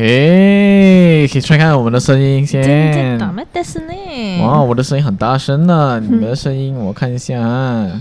嘿，可以看看我们的声音先。哇，我的声音很大声呢，你们的声音我看一下。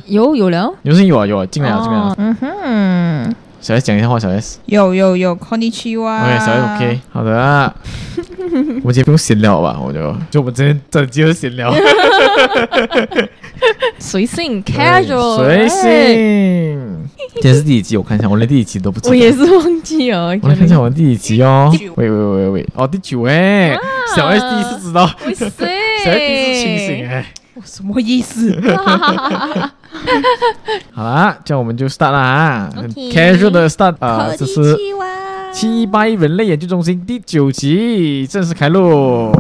有有了，有声音有啊有啊，进来了进来了。嗯哼，小 S 讲一下话，小 S。有有有，Konnichiwa。OK，小 S OK，好的。我们今天不用闲聊吧？我就就我们今天整集就闲聊。随性，casual，随性。今天是第几集？我看一下，我连第几集都不知道。我也是忘记了。我来看一下我们第几集哦。喂喂喂喂喂，哦，第九哎，小 S 第一次知道。哇塞，小 S 第一次清醒哎，我什么意思？好啦，这样我们就 start 啦啊，casual 的 start 啊，这是七八一人类研究中心第九集正式开录。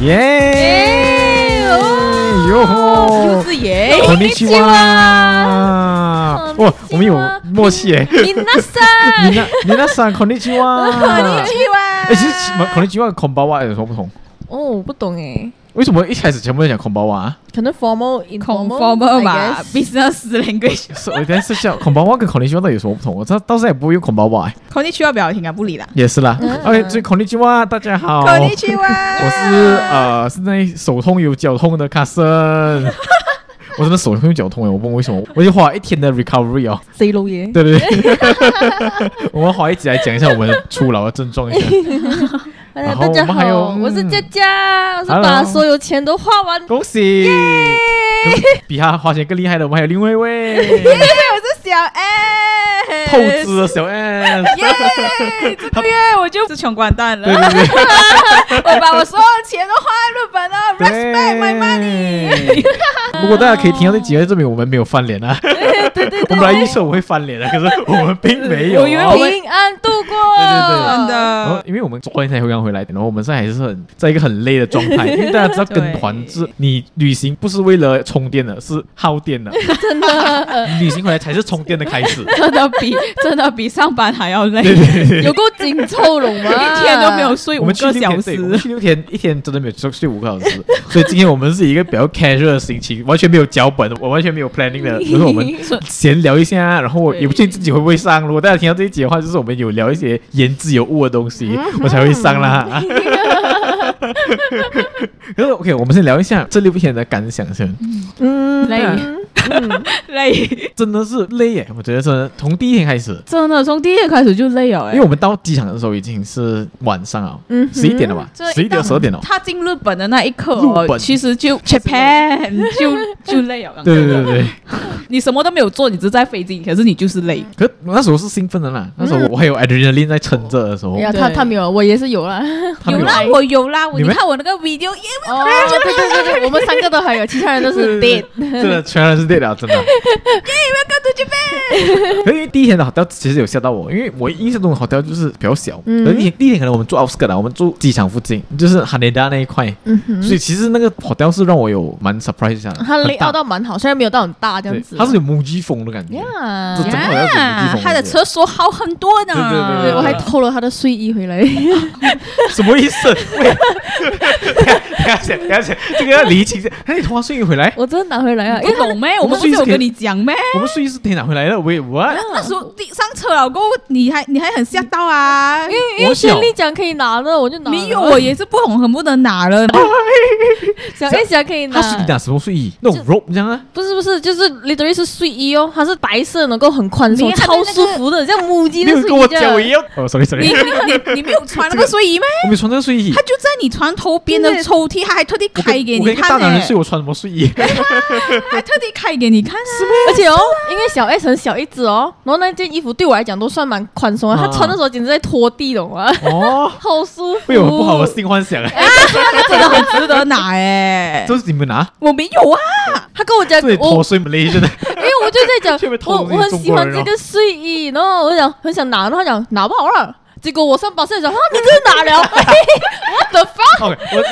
耶！哟吼！又是耶！こんにちは！哇，我们有默契诶！みなさん，みなみなさん，こんにちは！こんにちは！哎，其实こんにちは跟こんばんは有什么不同？哦，我不懂诶。 为什么一开始全部都讲こんばんは？可能 formal informal 吧，business language。我等下试下こんばんは跟こんにちは到底有什么不同？我这到现在也不会用こんばんは。こんにちは表情感不理啦。也是啦。OK，所以こんにちは，大家好。こんにちは。我是呃，现在手痛有脚痛的卡森。我真的手痛有脚痛诶，我不问为什么，我就花一天的 recovery 哦。谁老爷？对对对。我们花一集来讲一下我们初老的症状一下。 大家好，我是佳佳，我是把所有钱都花完。恭喜！比他花钱更厉害的，我们还有另外一位。我是小 S，透支的小 S。这个月我就是穷光蛋了。我把我所有钱都花在日本了，respect my money。如果大家可以听到这几个，证明我们没有翻脸啊。对对，我本来预测我会翻脸的，可是我们并没有。我以为我平安度过。对对对，真的。因为我们昨天才会刚回来，然后我们现在还是很在一个很累的状态。因为大家知道跟团是，你旅行不是为了充电的，是耗电的。真的，旅行回来才是充电的开始。真的比 真的比上班还要累。有够紧凑了吗？一天都没有睡五个小时。我们去六天，一天真的没有睡睡五个小时。所以今天我们是一个比较 casual 的心情，完全没有脚本，我完全没有 planning 的，就是我们闲聊一下，然后我也不确定自己会不会上。如果大家听到这一集的话，就是我们有聊一些言之有物的东西，我才会上啦。可是 OK，我们先聊一下这六天的感想先。嗯，累，累，真的是累耶！我觉得真的从第一天开始，真的从第一天开始就累了哎。因为我们到机场的时候已经是晚上了，嗯，十一点了吧？十一点十二点了。他进日本的那一刻，其实就 Japan 就 就累了。对对对对，你什么都没有做，你只是在飞机，可是你就是累。可那时候是兴奋的啦，那时候我还有 adrenaline 在撑着的时候。呀，他他没有，我也是有啦，有啦，我有啦。你看我那个 video，哦，对对对对，我们三个都还有，其他人都是 dead，真的，全然是 dead 了，真的。耶，Welcome to Japan。因为第一天的 hotel 其实有吓到我，因为我印象中的 hotel 就是比较小。嗯。第一天第一天可能我们住 outskirt 啦，我们住机场附近，就是 Haneda 那一块。嗯哼。所以其实那个 hotel 是让我有蛮 surprise 一下的。它 layout 到蛮好，虽然没有到很大这样子。它是有 Muji 风的感觉。呀。这整个 hotel 是 Muji 风。它的厕所好很多呢。对对对对。我还偷了他的睡衣回来。什么意思？等下先，等下先，这个要厘清一下。那你偷他睡衣回来？我真的拿回来啊！你懂没？我们不是有跟你讲咩？我们睡衣是可以拿回来的。喂，what？那时候上车了过后，你还你还很吓到啊？因为因为行李讲可以拿的，我就拿。没有，我也是不懂，很不能拿了。小 S 还可以拿。他是拿什么睡衣？那种 robe 这样啊？不是不是，就是 literally 是睡衣哦，它是白色，能够很宽松，超舒服的，像母鸡的睡衣。跟我讲一样。哦，sorry sorry。你你你你没有穿那个睡衣吗？我没穿那个睡衣。他就在你床头边的抽屉，他还特地开给你看。大男人睡，我穿什么睡衣？还特地开给你看啊！而且哦，因为小 S 很小一只哦，然后那件衣服对我来讲都算蛮宽松的，他穿的时候简直在拖地，懂吗？哦，好舒服。会有不好的性幻想哎，真的很值得拿哎！这是你们拿？我没有啊。他跟我讲，我脱睡不累，真的。因为我就在讲，我我很喜欢这个睡衣，然后我就讲很想拿，然后他讲拿不好了。结果我上巴士的时候，啊，你 这是哪了？What the fuck？我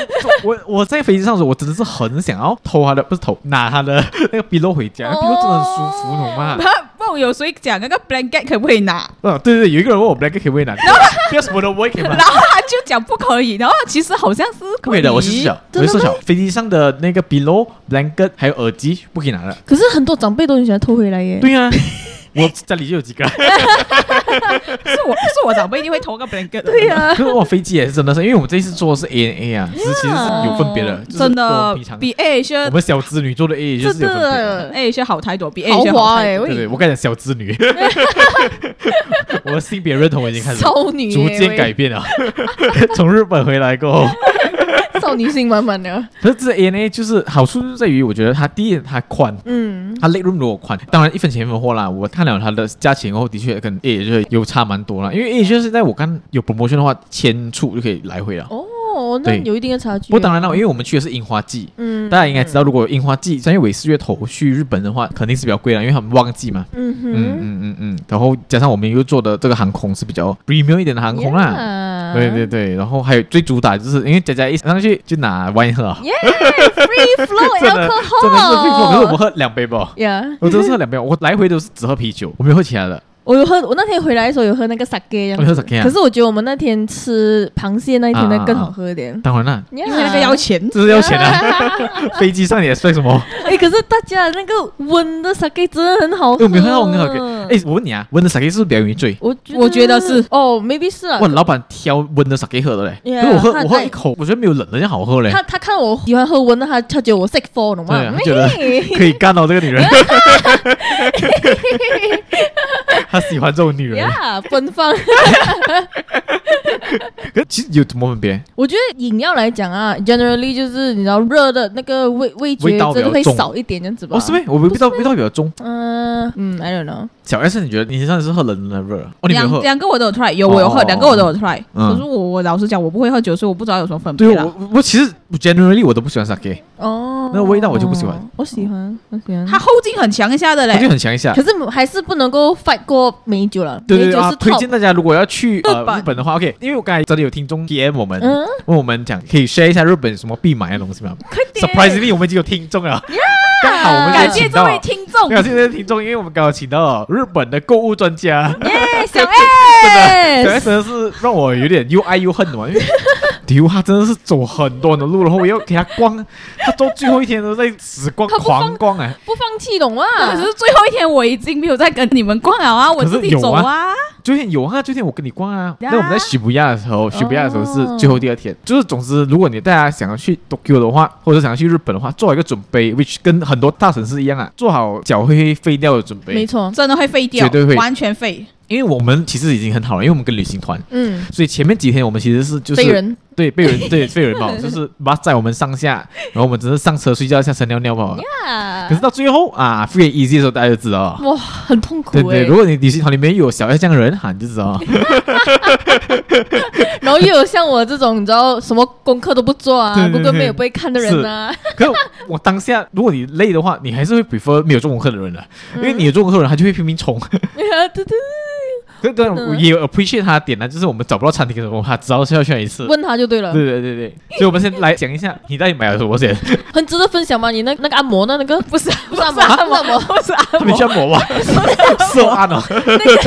我我在飞机上的时候，我真的是很想要偷他的，不是偷拿他的那个 pillow 回家，pillow 真的很舒服，懂吗？后有谁讲那个 blanket 可不可以拿？啊，对对对，有一个人问我 blanket 可不可以拿，然后不要什么都可以吗？然后他就讲不可以，然后其实好像是可以的，我是小，我是小，飞机上的那个 pillow blanket 还有耳机不可以拿的。可是很多长辈都很喜欢偷回来耶。对呀。我家里就有几个，是我是我长辈一定会投个 blanket。对呀、啊，可是我飞机也是真的是，因为我们这一次坐的是 ANA 啊，其实其实是有分别的，真的比 AirAsia 我们小资女坐的 AirAsia 就是有分别，AirAsia 好太多，比豪华哎，对对，我跟你讲小资女，我的性别认同已经开始少女逐渐改变了，从日本回来过后。少女心满满的，可是这 ANA 就是好处就在于，我觉得它第一它宽，嗯，它 legroom 如果宽，当然一分钱一分货啦。我看了它的价钱后，的确跟 A 就有差蛮多了，因为 A 就是在我看有 promotion 的话，千处就可以来回了。哦。哦，那有一定的差距。不过当然了，因为我们去的是樱花季，嗯，大家应该知道，如果樱花季三月尾四月头去日本的话，肯定是比较贵了，因为他们旺季嘛。嗯嗯嗯嗯嗯。然后加上我们又坐的这个航空是比较 premium 一点的航空啦。对对对。然后还有最主打就是，因为佳佳一上去就拿 wine 喝。耶，free flow alcohol。真的是 free flow，可是我们喝两杯吧。Yeah。我真的是喝两杯，我来回都是只喝啤酒，我没有喝其他的。我有喝，我那天回来的时候有喝那个 sake，可是我觉得我们那天吃螃蟹那一天的更好喝一点。当然了，因为那个要钱，这是要钱啊！飞机上也算什么？哎，可是大家那个温的 sake 真的很好喝。有没有喝到很好喝？哎，我问你啊，温的 sake 是不是比较容易醉？我我觉得是。哦，maybe 是啊。哇，老板挑温的 sake 喝的嘞。可是我喝我喝一口，我觉得没有冷的这样好喝嘞。他他看我喜欢喝温的，他他觉得我 sick for 懂吗？对，他觉得 可以干到这个女人。他喜欢这种女人。呀，奔放。可其实有什么分别？我觉得饮料来讲啊，generally 就是你知道热的那个味味觉真的会少一点这样子吧？哦，是没？我味道味道比较重。嗯嗯，I don't know。小 S，你觉得你上次是喝冷的热？两两个我都有 try，有我有喝，两个我都有 try。可是我我老实讲，我不会喝酒，所以我不知道有什么分别。对，我我其实 generally 我都不喜欢 sake。哦。那个味道我就不喜欢。我喜欢，我喜欢。它后劲很强一下的嘞。后劲很强一下。可是还是不能够 fight 过美酒了。对对对啊！推荐大家如果要去呃日本的话，OK，因为我刚才这里有听众 PM 我们，问我们讲可以 share 一下日本什么必买的东西吗？Surprisingly，我们已经有听众了。刚好我们感谢这位听众，感谢这位听众，因为我们刚好请到了日本的购物专家。耶，小 S，小 S 真的是让我有点又爱又恨的嘛，因为。丢他真的是走很多的路，然后我又给他逛，他到最后一天都在死逛狂逛哎，不放弃懂吗？可是最后一天我已经没有在跟你们逛了啊，我自己走啊。最近有啊，最近我跟你逛啊。那我们在涩谷的时候，涩谷的时候是最后第二天，就是总之，如果你大家想要去 Tokyo 的话，或者想要去日本的话，做好一个准备，which 跟很多大城市一样啊，做好脚会废掉的准备。没错，真的会废掉，绝对会完全废。因为我们其实已经很好了，因为我们跟旅行团，嗯，所以前面几天我们其实是就是人对被人对被人嘛，就是把载我们上下，然后我们只是上车睡觉，下车尿尿嘛。Yeah. 可是到最后啊，free and easy 的时候，大家就知道哇，很痛苦。对对，如果你旅行团里面有小爱这样的人，哈，你就知道。然后又有像我这种，你知道什么功课都不做啊，功课没有不会看的人啊。可是我当下，如果你累的话，你还是会 prefer 没有做功课的人的，因为你有做功课的人，他就会拼命冲。对对。对对，我也有 appreciate 他的点呢，就是我们找不到餐厅的时候，他知道是要选一次，问他就对了。对对对对，所以我们先来讲一下，你到底买了什么先？很值得分享吗？你那那个按摩那那个不是 不是按摩，按摩不是按摩，你去按摩吧，是按哦，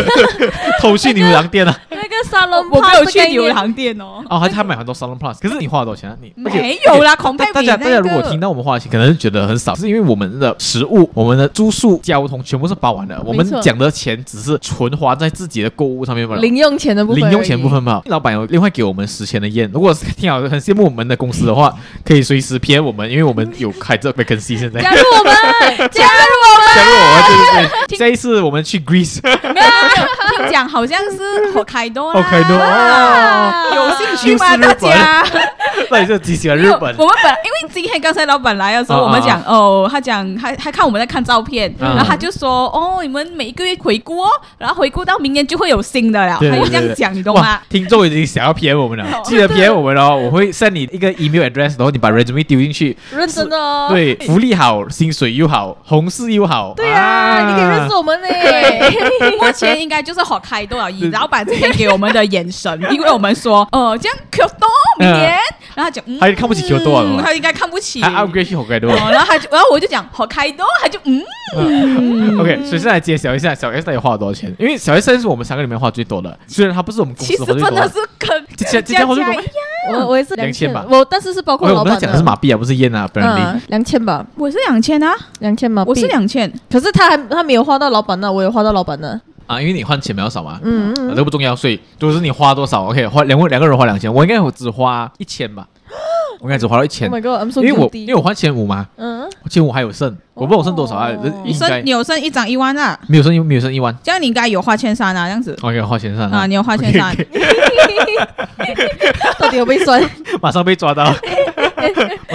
偷去牛郎店啊。那个沙龙，我没有去牛郎店哦。哦，还他买很多沙龙 plus，可是你花了多少钱啊？你没有啦，恐怕大家大家如果听到我们花的钱，可能是觉得很少，是因为我们的食物、我们的住宿、交通全部是包完的，我们讲的钱只是纯花在自己的购物上面嘛。零用钱的部分，零用钱部分吧。老板有另外给我们十千的烟，如果是听好很羡慕我们的公司的话，可以随时 PM 我们，因为我们有开这 vacancy 现在。加入我们，加入我们，加入我们。这一次我们去 Greece，听讲好像是好开多，好开多哦，有兴趣吗？大家？那你就极喜欢日本。我们本因为今天刚才老板来的时候，我们讲哦，他讲他他看我们在看照片，然后他就说哦，你们每一个月回顾哦，然后回顾到明年就会有新的了。他就这样讲，你懂吗？听众已经想要骗我们了，记得骗我们哦！我会 send 你一个 email address，然后你把 resume 丢进去。认真的哦。对，福利好，薪水又好，同事又好。对啊，你可以认识我们呢。目前应该就是好开多少亿。老板这边给我们的眼神，因为我们说，呃，这样 Q 多明年然后他讲，嗯，他看不起 Kyoto 啊，他应该看不起，他 upgrade 去 Hokkaido，然后他就，然后我就讲 Hokkaido，他就嗯，OK，所以现在揭晓一下小 S 到底花了多少钱？因为小 S 是我们三个里面花最多的，虽然他不是我们公司花最多，其实真的是跟这这家花最多，我我也是两千吧，我但是是包括老板讲的是马币啊，不是烟啊，不然两千吧，我是两千啊，两千马币，我是两千，可是他还他没有花到老板那，我有花到老板那。啊，因为你换钱比较少嘛，嗯嗯，这不重要，所以就是你花多少，OK，花两个两个人花两千，我应该我只花一千吧，我应该只花了一千，因为我因为我换千五嘛，嗯，千五还有剩，我不知道我剩多少啊，你剩你有剩一张一万啊，没有剩没有剩一万，这样你应该有花千三啊，这样子，OK，花千三啊，你有花千三，到底有没有算？马上被抓到。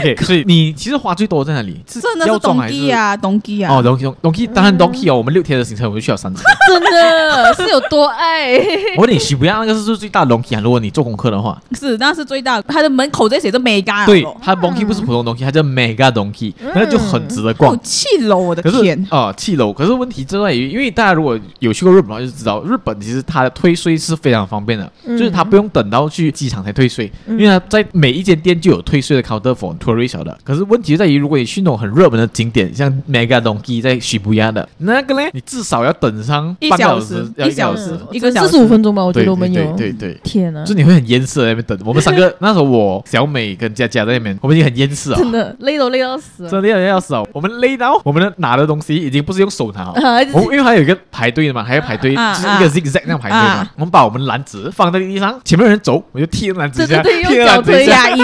OK，所以你其实花最多在哪里？真的是东基啊，东基啊。哦，东东东基，当然东基哦。我们六天的行程，我们就去了三次。真的是有多爱？我问你，喜不亚那个是不是最大的东基啊？如果你做功课的话，是，那是最大。它的门口在写着 Mega。对，它东基不是普通东基，它叫 Mega 东基，那就很值得逛。七楼，我的天！啊，七楼。可是问题就在于，因为大家如果有去过日本的话，就知道日本其实它的退税是非常方便的，就是它不用等到去机场才退税，因为它在每一间店就有退税的 counter for tourist 的。可是问题在于，如果你去那种很热门的景点，像 Mega Donki 在涩谷的那个呢，你至少要等上半个小时，一小时，一个四十五分钟吧，我觉得我们有。对对，天啊！就你会很厌世在那边等。我们三个那时候，我小美跟佳佳在那边，我们已经很厌世啊，真的累都累到死，真的累到要死哦。我们累到我们的拿的东西已经不是用手拿，我因为还有一个排队的嘛，还要排队，就是一个 zigzag 那样排队嘛。我们把我们篮子放在地上，前面有人走，我就踢篮子下，踢篮子加一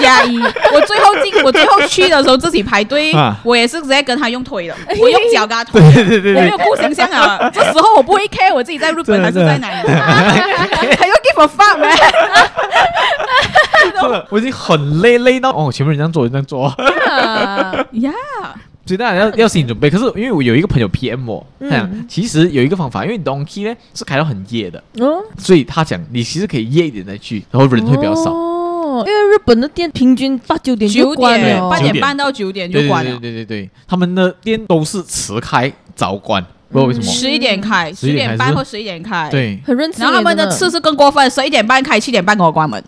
加一。我最后进，我最后去的时候自己排队，我也是直接跟他用推的，我用脚跟他推，对对对，我没有顾形象啊。这时候我不会 care 我自己在日本还是在哪里，还要 give a fuck 吗？我已经很累，累到哦，前面人这样做，这样做，呀。所以大家要要心理准备。可是因为我有一个朋友 PM 我，他讲其实有一个方法，因为 Donkey 呢是开到很夜的，所以他讲你其实可以夜一点再去，然后人会比较少。因为日本的店平均八九点就关了，八点半到九点就关了。对对对对对，他们的店都是迟开早关，不知道为什么。十一点开，十点半或十一点开，对，很认真。然后他们的次是更过分，十一点半开，七点半给我关门。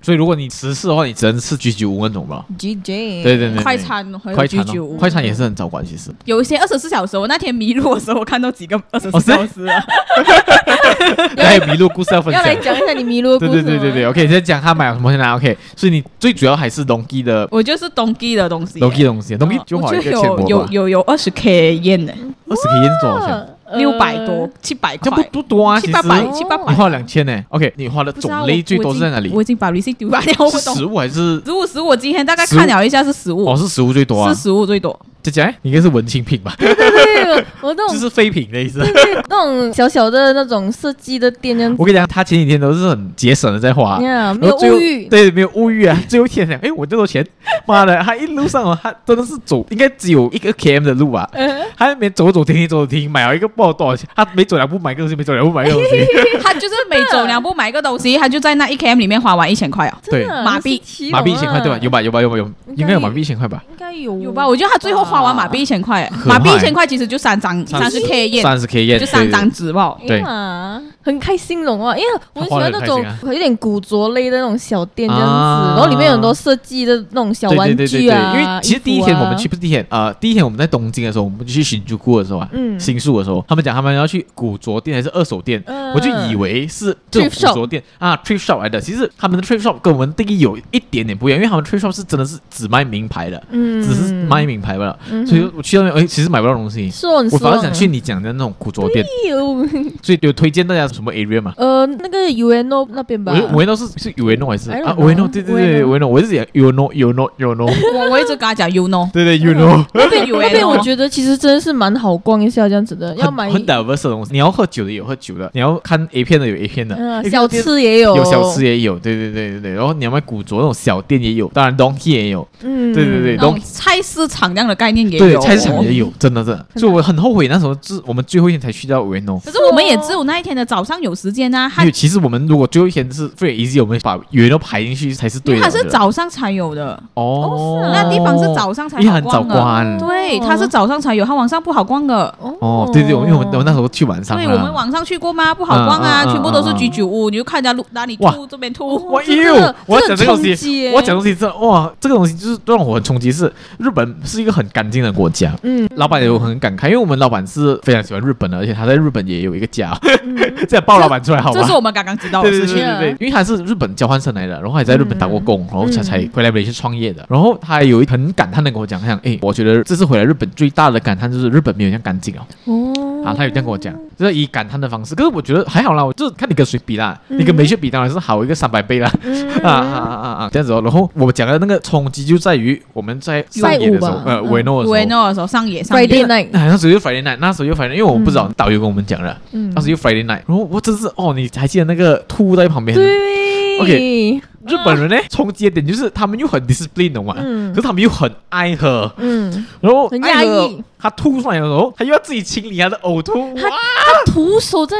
所以如果你迟四的话，你只能吃居酒屋那种吧。G J，对对对，快餐，快餐，快餐也是很早关，其实。有一些二十四小时，我那天迷路的时候，我看到几个二十四小时。还有迷路故事要分享。要来讲一下你迷路的故事。对对对对对，OK，先讲他买了什么先来，OK。所以你最主要还是 Donki 的。我就是 Donki 的东西。Donki 的东西，Donki 就好一个钱有有有有二十 K yen 呢。二十 K yen 是多少钱？六百多，七百块，这不不多啊，七八百，七八百，你花两千呢？OK，你花的种类最多是在哪里？我已经把 receipt 丢掉，是食物还是？食物，食物，我今天大概看了一下是食物，哦，是食物最多啊，是食物最多。姐姐，你应该是文青品吧？对对对，我那种就是废品的意思。那种小小的那种设计的店，这样。我跟你讲，他前几天都是很节省的在花，没有物欲，对，没有物欲啊。最后一天想，哎，我这多钱，妈的，他一路上哦，他真的是走，应该只有一个 km 的路啊，他那边走走停停，走走停停，买了一个不知道多少钱，他每走两步买个东西，每走两步买个东西。他就是每走两步买个东西，他就在那一 km 里面花完一千块啊。对，马币，马币一千块对吧？有吧？有吧？有吧？有，应该有马币一千块吧？应该有，有吧？我觉得他最后花完马币一千块。马币一千块其实就三张，三十 K 页，三十 K 页，就三张纸吧。对，很开心龙啊，因为我很喜欢那种有点古着类的那种小店这样子，然后里面有很多设计的那种小玩具啊。因为其实第一天我们去不是第一天，呃，第一天我们在东京的时候，我们就去新宿的时候啊，新宿的时候，他们讲他们要去古着店还是二手店，我就以为是这种古着店啊，thrift shop 来的。其实他们的 thrift shop 跟我们定义有一点点不一样，因为他们 thrift shop 是真的是只卖名牌的，只是卖名牌罢了。所以我去那边，哎，其实买不到东西。我反而想去你讲的那种古着店。所以有推荐大家什么 area 吗？呃，那个 Ueno 那边吧。Ueno 是是 Ueno 还是啊？Ueno 对对对，Ueno 我是讲 Ueno Ueno Ueno。我我一直跟他讲 Ueno。对对 Ueno。那边那边我觉得其实真的是蛮好逛一下这样子的，要买很 diverse 的东西。你要喝酒的有喝酒的，你要看 A 片的有 A 片的，小吃也有，有小吃也有。对对对对对，然后你要买古着那种小店也有，当然 Donki 也有。嗯，对对对，那种菜市场这样的概概念也对，菜市场也有，真的是。所以我很后悔那时候是我们最后一天才去到 Ueno。可是我们也只有那一天的早上有时间啊。因为其实我们如果最后一天是 free easy，我们把 Ueno 排进去才是对的。它是早上才有的哦，那地方是早上才很早关。对，它是早上才有，他晚上不好逛的。哦，对对，因为我们我那时候去晚上。对，我们晚上去过吗？不好逛啊，全部都是居酒屋，你就看人家路哪里吐这边吐。哇哟！我要讲这个东西，我讲东西这哇，这个东西就是让我很冲击，是日本是一个很干净的国家。嗯，老板也有很感慨，因为我们老板是非常喜欢日本的，而且他在日本也有一个家。这样爆老板出来好吗？这是我们刚刚知道的事情。对对对，因为他是日本交换生来的，然后还在日本打过工，然后才才回来马来西亚创业的。然后他有一很感叹的跟我讲，他讲，哎，我觉得这次回来日本最大的感叹就是日本没有这样干净哦。哦，啊，他有这样跟我讲，就是以感叹的方式。可是我觉得还好啦，我就是看你跟谁比啦，你跟美雪比当然是好一个三百倍啦。啊啊啊啊！这样子哦。然后我讲的那个冲击就在于我们在上野的时候，呃，维诺的时候，的时候上野上野。Friday night，那时候又 Friday night，那时候又 Friday，因为我们不知道导游跟我们讲了，那时候又 Friday night。然后我真是哦，你还记得那个吐在旁边？对，OK。日本人呢，冲击的点就是他们又很 discipline 的嘛，嗯，可是他们又很爱喝，嗯，然后很压抑。他吐出来的时候，他又要自己清理他的呕吐，他他徒手在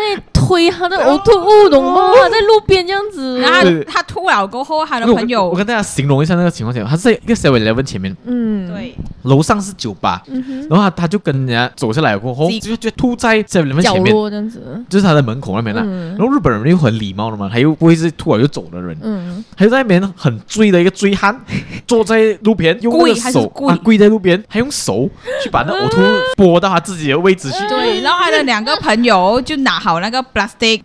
推他的呕吐物，懂吗？他在路边这样子，然后他吐了过后，他的朋友，我跟大家形容一下那个情况下，他是在一个 Seven Eleven 前面，嗯，对，楼上是酒吧，然后他他就跟人家走下来过后，就就吐在 Seven Eleven 前面，这样子，就是他的门口那边了。然后日本人又很礼貌的嘛，他又不会是吐了就走的人，嗯，他就在那边很。醉的一个醉汉 坐在路边，用手啊跪在路边，还用手去把那 呕吐拨到他自己的位置去。对，然后他的两个朋友就拿好那个 plastic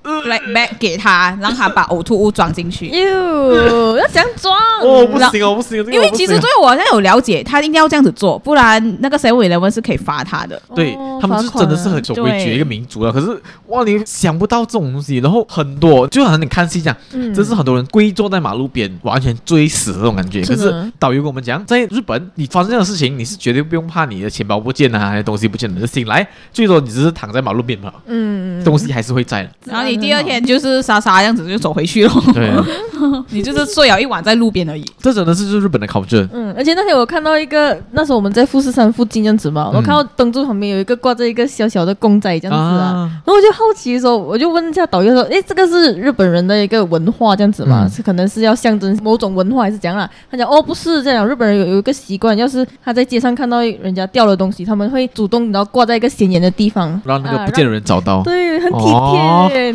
bag 给他，让他把呕吐物装进去。哟，要这样装？哦，不行哦，不行。因为其实对我好像有了解，他一定要这样子做，不然那个 Seven Eleven 是可以罚他的。对，他们是真的是很守规矩的一个民族啊。可是哇，你想不到这种东西，然后很多就好像你看戏这样，真是很多人跪坐在马路边，完全。追死这种感觉，可是导游跟我们讲，在日本你发生这样的事情，你是绝对不用怕你的钱包不见啊，还是东西不见的。醒来最多你只是躺在马路边嘛，嗯，东西还是会在的。然后你第二天就是傻傻这样子就走回去了，对，你就是睡了一晚在路边而已。这真的是日本的 culture。嗯，而且那天我看到一个，那时候我们在富士山附近这样子嘛，我看到灯柱旁边有一个挂着一个小小的公仔这样子啊，然后我就好奇的时候，我就问一下导游说，诶，这个是日本人的一个文化这样子嘛？是可能是要象征某种文化还是怎样啦？他讲哦，不是这样，日本人有有一个习惯，要是他在街上看到人家掉了东西，他们会主动然后挂在一个显眼的地方，让那个不见的人找到。对，很体贴，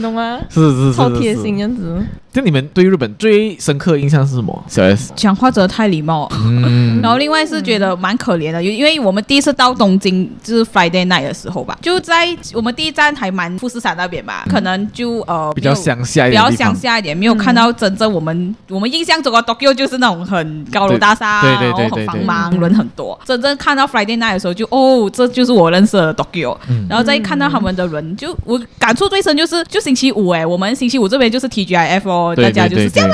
懂吗？是是是，超贴心这样子。就你们对日本最深刻的印象是什么？小 S 讲话真的太礼貌，嗯，然后另外是觉得蛮可怜的，因因为我们第一次到东京就是 Friday night 的时候吧，就在我们第一站还蛮富士山那边吧，可能就呃比较乡下一点，比较乡下一点，没有看到真正我们我们印象中的 Tokyo 就是那种很高楼大厦，对对对，很繁忙，人很多。真正看到 Friday night 的时候，就哦，这就是我认识的 Tokyo。然后再看到他们的人，就我感触最深就是就星期五哎，我们星期五这边就是 TGIF 哦，大家就是这样。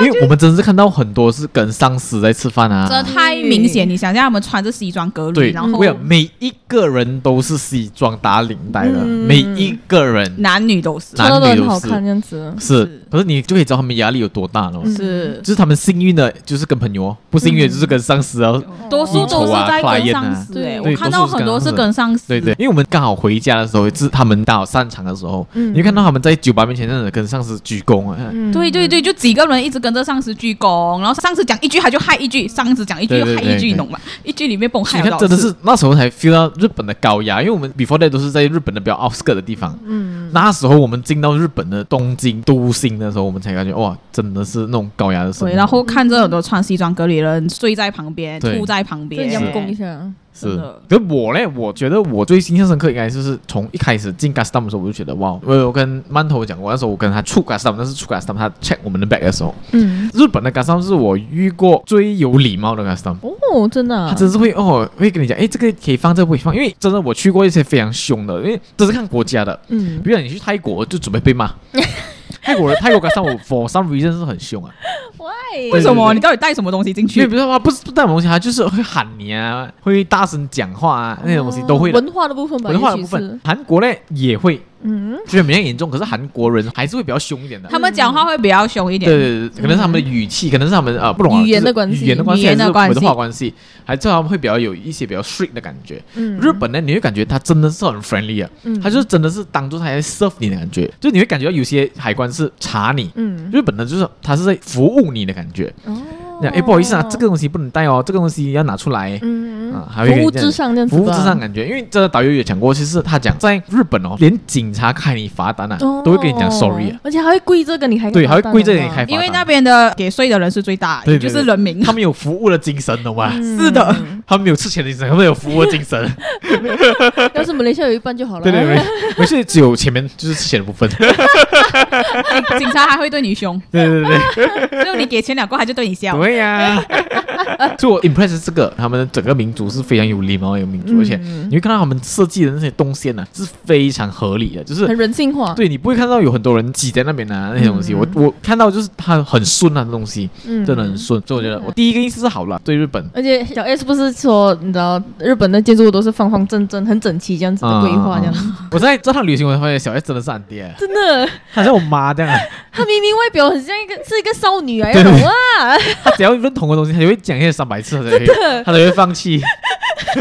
因为我们真是看到很多是跟上司在吃饭啊，这太明显。你想象他们穿着西装革履，对，然后每一个人都是西装打领带的，每一个人男女都是，男女都好看这样子。是，可是你就可以知道他们压力有多大了。是，就是他们幸运的，就是跟朋友；不幸运的，就是跟上司哦。多数都是在跟上司。对，我看到很多是跟上司。对对，因为我们刚好回家的时候，是他们刚好散场的时候，你会看到他们在酒吧面前，那种跟上司鞠躬啊。对对对，就几个人一直跟着上司鞠躬，然后上司讲一句他就嗨一句，上司讲一句就嗨一句，懂吗？一句里面蹦嗨。你看，真的是那时候才 feel 到日本的高压，因为我们 before that 都是在日本的比较 outskirt 的地方。嗯，那时候我们进到日本的东京都心的时候，我们才感觉哇，真的是那种高压的生活。对，然后看着很多穿西装革履的人睡在旁边，吐在旁边，这样拱一下。是，可是我呢，我觉得我最印象深刻应该就是从一开始进 Gaston 的时候，我就觉得哇，我有跟馒头讲过，那时候我跟他出 Custom，那是出 Gaston 他 check 我们的 bag 的时候，嗯，日本的 Gaston 是我遇过最有礼貌的 Gaston。哦，真的，他真是会哦，会跟你讲，哎，这个可以放，这个不可以放，因为真的我去过一些非常凶的，因为这是看国家的，嗯，比如你去泰国就准备被骂。泰国人泰国 Custom for some reason 是很凶啊。Why？为什么？你到底带什么东西进去？比如说不是不带什么东西，他就是会喊你啊，会大声讲话啊，那些东西都会。文化的部分吧，文化的部分，韩国呢也会。嗯，就是没那么严重。可是韩国人还是会比较凶一点的，他们讲话会比较凶一点。对对对，可能是他们的语气，可能是他们呃不懂语言的关系，语言的关系还是文化关系，还是他们会比较有一些比较 strict 的感觉。嗯日本呢，你会感觉他真的是很 friendly 啊，他就真的是当做他在 serve 你的感觉，就你会感觉到有些海关是查你，嗯日本呢就是他是在服务你的感觉。哎，不好意思啊，这个东西不能带哦，这个东西要拿出来。嗯啊，还有服务至上这样子。服务至上感觉，因为这个导游也讲过，其实他讲在日本哦，连警察开你罚单啊，都会跟你讲 sorry 啊，而且还会跪着跟你开。对，还会跪着给你开罚单。因为那边的给税的人是最大，对，就是人民。他们有服务的精神，懂吗？是的，他们有吃钱的精神，他们有服务的精神。要是马来西亚有一半就好了。对对对，没事，只有前面就是吃钱的部分。警察还会对你凶。对对对，只有你给钱两个，他就对你笑。对呀。就我 impress 这个，他们整个民族是非常有礼貌有民族，而且你会看到他们设计的那些动线呢，是非常合理的，就是很人性化。对，你不会看到有很多人挤在那边啊那些东西，我我看到就是它很顺啊的东西，真的很顺。所以我觉得我第一个印象是好了，对日本。而且小 S 不是说你知道日本的建筑物都是方方正正、很整齐这样子的规划这样。我在这趟旅行我发现小 S 真的是很爹，真的，好像我妈这样。她明明外表很像一个是一个少女啊，懂啊？她只要认同的东西，他就会讲一些三百次，他才会，他才会放弃。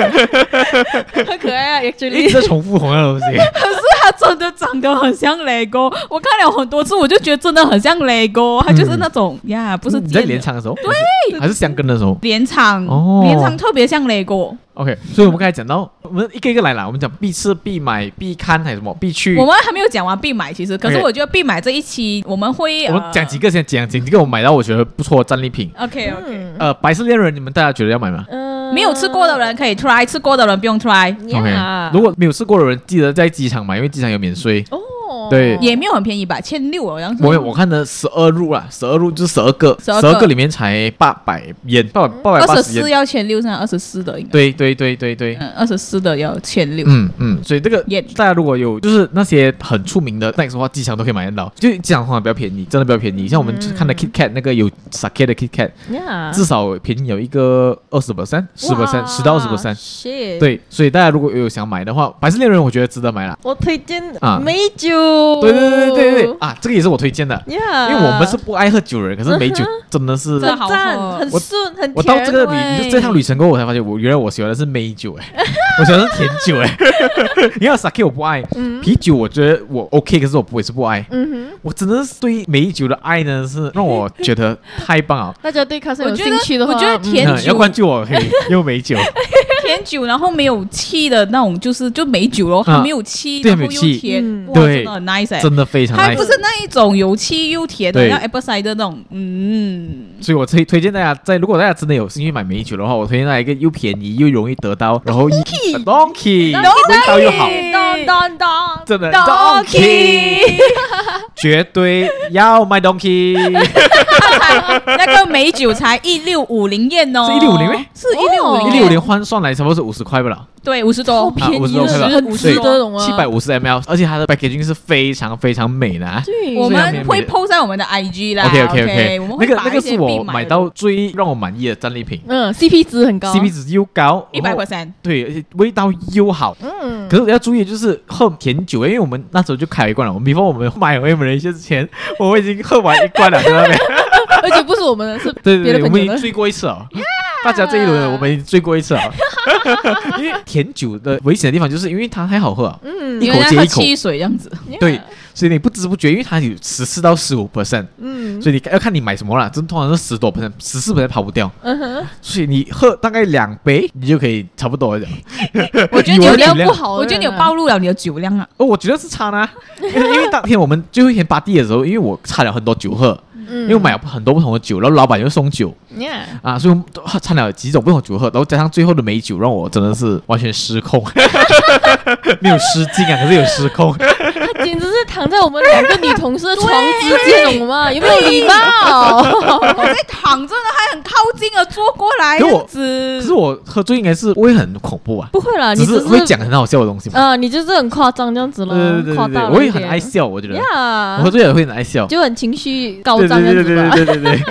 很可爱啊，actually 一直在重复同样的东西。可是她真的长得很像 Lego，我看了很多次，我就觉得真的很像 Lego。她就是那种呀，不是你在连场的时候，对，还是相跟的时候，连场哦，连场特别像 Lego。OK，所以我们刚才讲到，我们一个一个来了。我们讲必吃、必买、必看还是什么？必去。我们还没有讲完必买，其实，可是我觉得必买这一期我们会，我们讲几个先讲，讲几个我买到我觉得不错的战利品。OK OK，呃，白色恋人，你们大家觉得要买吗？嗯，没有吃过的人可以 try，吃过的人不用 try。OK，如果没有吃过的人，记得在机场买，因为机场有免税。对，也没有很便宜吧，千六好像。我我看的十二入啊，十二入就是十二个，十二个里面才八百元，八百八百八十。二十四要千六，现在二十四的应该。对对对对对，嗯，二十四的要千六。嗯嗯，所以这个大家如果有就是那些很出名的 snacks 的话，机场都可以买得到。就机场的话比较便宜，真的比较便宜。像我们看的 KitKat 那个有 Sake 的 KitKat，至少便宜有一个二十 percent，十 percent，十到二十 percent。对，所以大家如果有想买的话，百事恋人我觉得值得买了。我推荐啊，美酒。对对对。对对对啊，这个也是我推荐的，因为我们是不爱喝酒人，可是美酒真的是很赞，很顺，很甜。我到这个旅这趟旅程过后，我才发现我原来我喜欢的是美酒哎，我喜欢的是甜酒哎。你看 Sake 我不爱，啤酒我觉得我 OK，可是我不会是不爱。我真的是对美酒的爱呢，是让我觉得太棒了。大家对咖啡有兴趣的话，我觉得甜酒要关注我，可以用美酒。甜酒，然后没有气的那种，就是就美酒咯，它没有气，然后又甜，哇，真的很 nice，真的非常。它不是那一种有气又甜的，像 apple cider 那种，嗯。所以我推推荐大家，在如果大家真的有兴趣买美酒的话，我推荐大家一个又便宜又容易得到，然后 Donkey，味道又好，真的 Donkey，绝对要买 Donkey。那个美酒才一六五零元哦，是一六五零吗？是一六五零，一六五零换算来差不多是五十块不了。对，五十多，好便宜，五十多五十多，七百五十 ml，而且它的 packaging 是非常非常美的。啊对，我们会 po 在我们的 IG 啦。OK OK OK，那个那个是我买到最让我满意的战利品。嗯，CP 值很高，CP 值又高，一百 percent。对，而且味道又好。嗯，可是要注意，就是喝甜酒，因为我们那时候就开了一罐了。我们比方我们买回马来西亚之前，我们已经喝完一罐了，在那边。而且不是我们的，是对对对，我们已经醉过一次了。大家这一轮我们已经醉过一次了。因为甜酒的危险的地方，就是因为它太好喝了，嗯，一口接一口，汽水这样子，对，所以你不知不觉，因为它有十四到十五 percent，嗯，所以你要看你买什么啦，这通常是十多 percent，十四 percent 跑不掉，嗯哼，所以你喝大概两杯，你就可以差不多了。我觉得酒量不好，我觉得你有暴露了你的酒量啊。哦，我觉得是差呢，因为当天我们最后一天巴蒂的时候，因为我差了很多酒喝。因为买了很多不同的酒，然后老板又送酒.啊，所以都掺了几种不同的酒喝，然后加上最后的美酒，让我真的是完全失控，没有失禁啊，可是有失控。他简直是躺在我们两个女同事的床之间，懂吗？有没有礼貌？我在躺着呢，还很靠近的坐过来，样子。可是我喝醉应该是不会很恐怖啊，不会啦，你只是会讲很好笑的东西嘛。啊，你就是很夸张这样子了，夸大。我也很爱笑，我觉得，我喝醉也会很爱笑，就很情绪高涨。对对对对对对对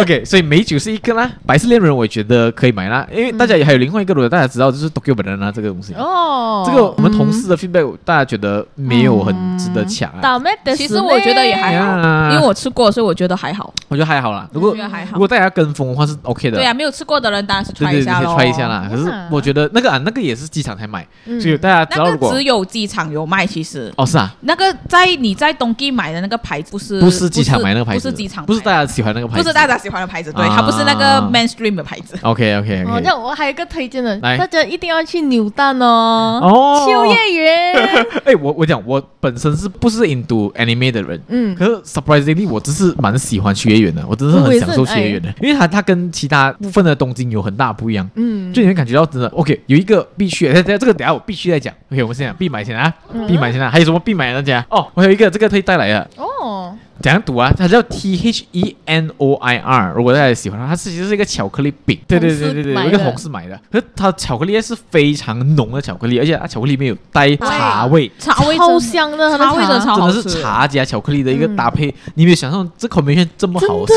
，OK，所以美酒是一个啦，百事恋人我也觉得可以买啦，因为大家也还有另外一个，如果大家知道就是 Tokyo Banana 这个东西哦，这个我们同事的 feedback 大家觉得没有很值得抢啊。其实我觉得也还好，因为我吃过，所以我觉得还好。我觉得还好啦，如果如果大家跟风的话是 OK 的。对啊，没有吃过的人当然是 try 一下喽，try 一下啦。可是我觉得那个啊，那个也是机场才买，所以大家知道如果只有机场有卖，其实哦是啊，那个在你在东京买的那个牌子不是不是机场买买那个牌子，不是机场，不是大家喜欢那个牌子，不是大家喜欢的牌子，对，它不是那个 mainstream 的牌子。OK OK OK。那我还有一个推荐的，大家一定要去扭蛋哦。哦，秋叶原。哎，我我讲我本身是不是 into anime 的人？嗯，可是 surprisingly 我只是蛮喜欢秋叶原的，我真的是很享受秋叶原的，因为它它跟其他部分的东京有很大不一样。嗯，就你会感觉到真的 OK，有一个必须，哎，这个等下我必须再讲。OK，我们先讲必买先啊，必买先啊，还有什么必买的大家？哦，我有一个这个可以带来的。哦。怎样读啊？它叫 T H E N O I R。如果大家喜欢它，它其实是一个巧克力饼。对对对对对，一个同事买的。可是它巧克力是非常浓的巧克力，而且它巧克力里面有带茶味，茶味超香的，茶味的超好吃。真的是茶加巧克力的一个搭配，你没有想象这口面线这么好吃。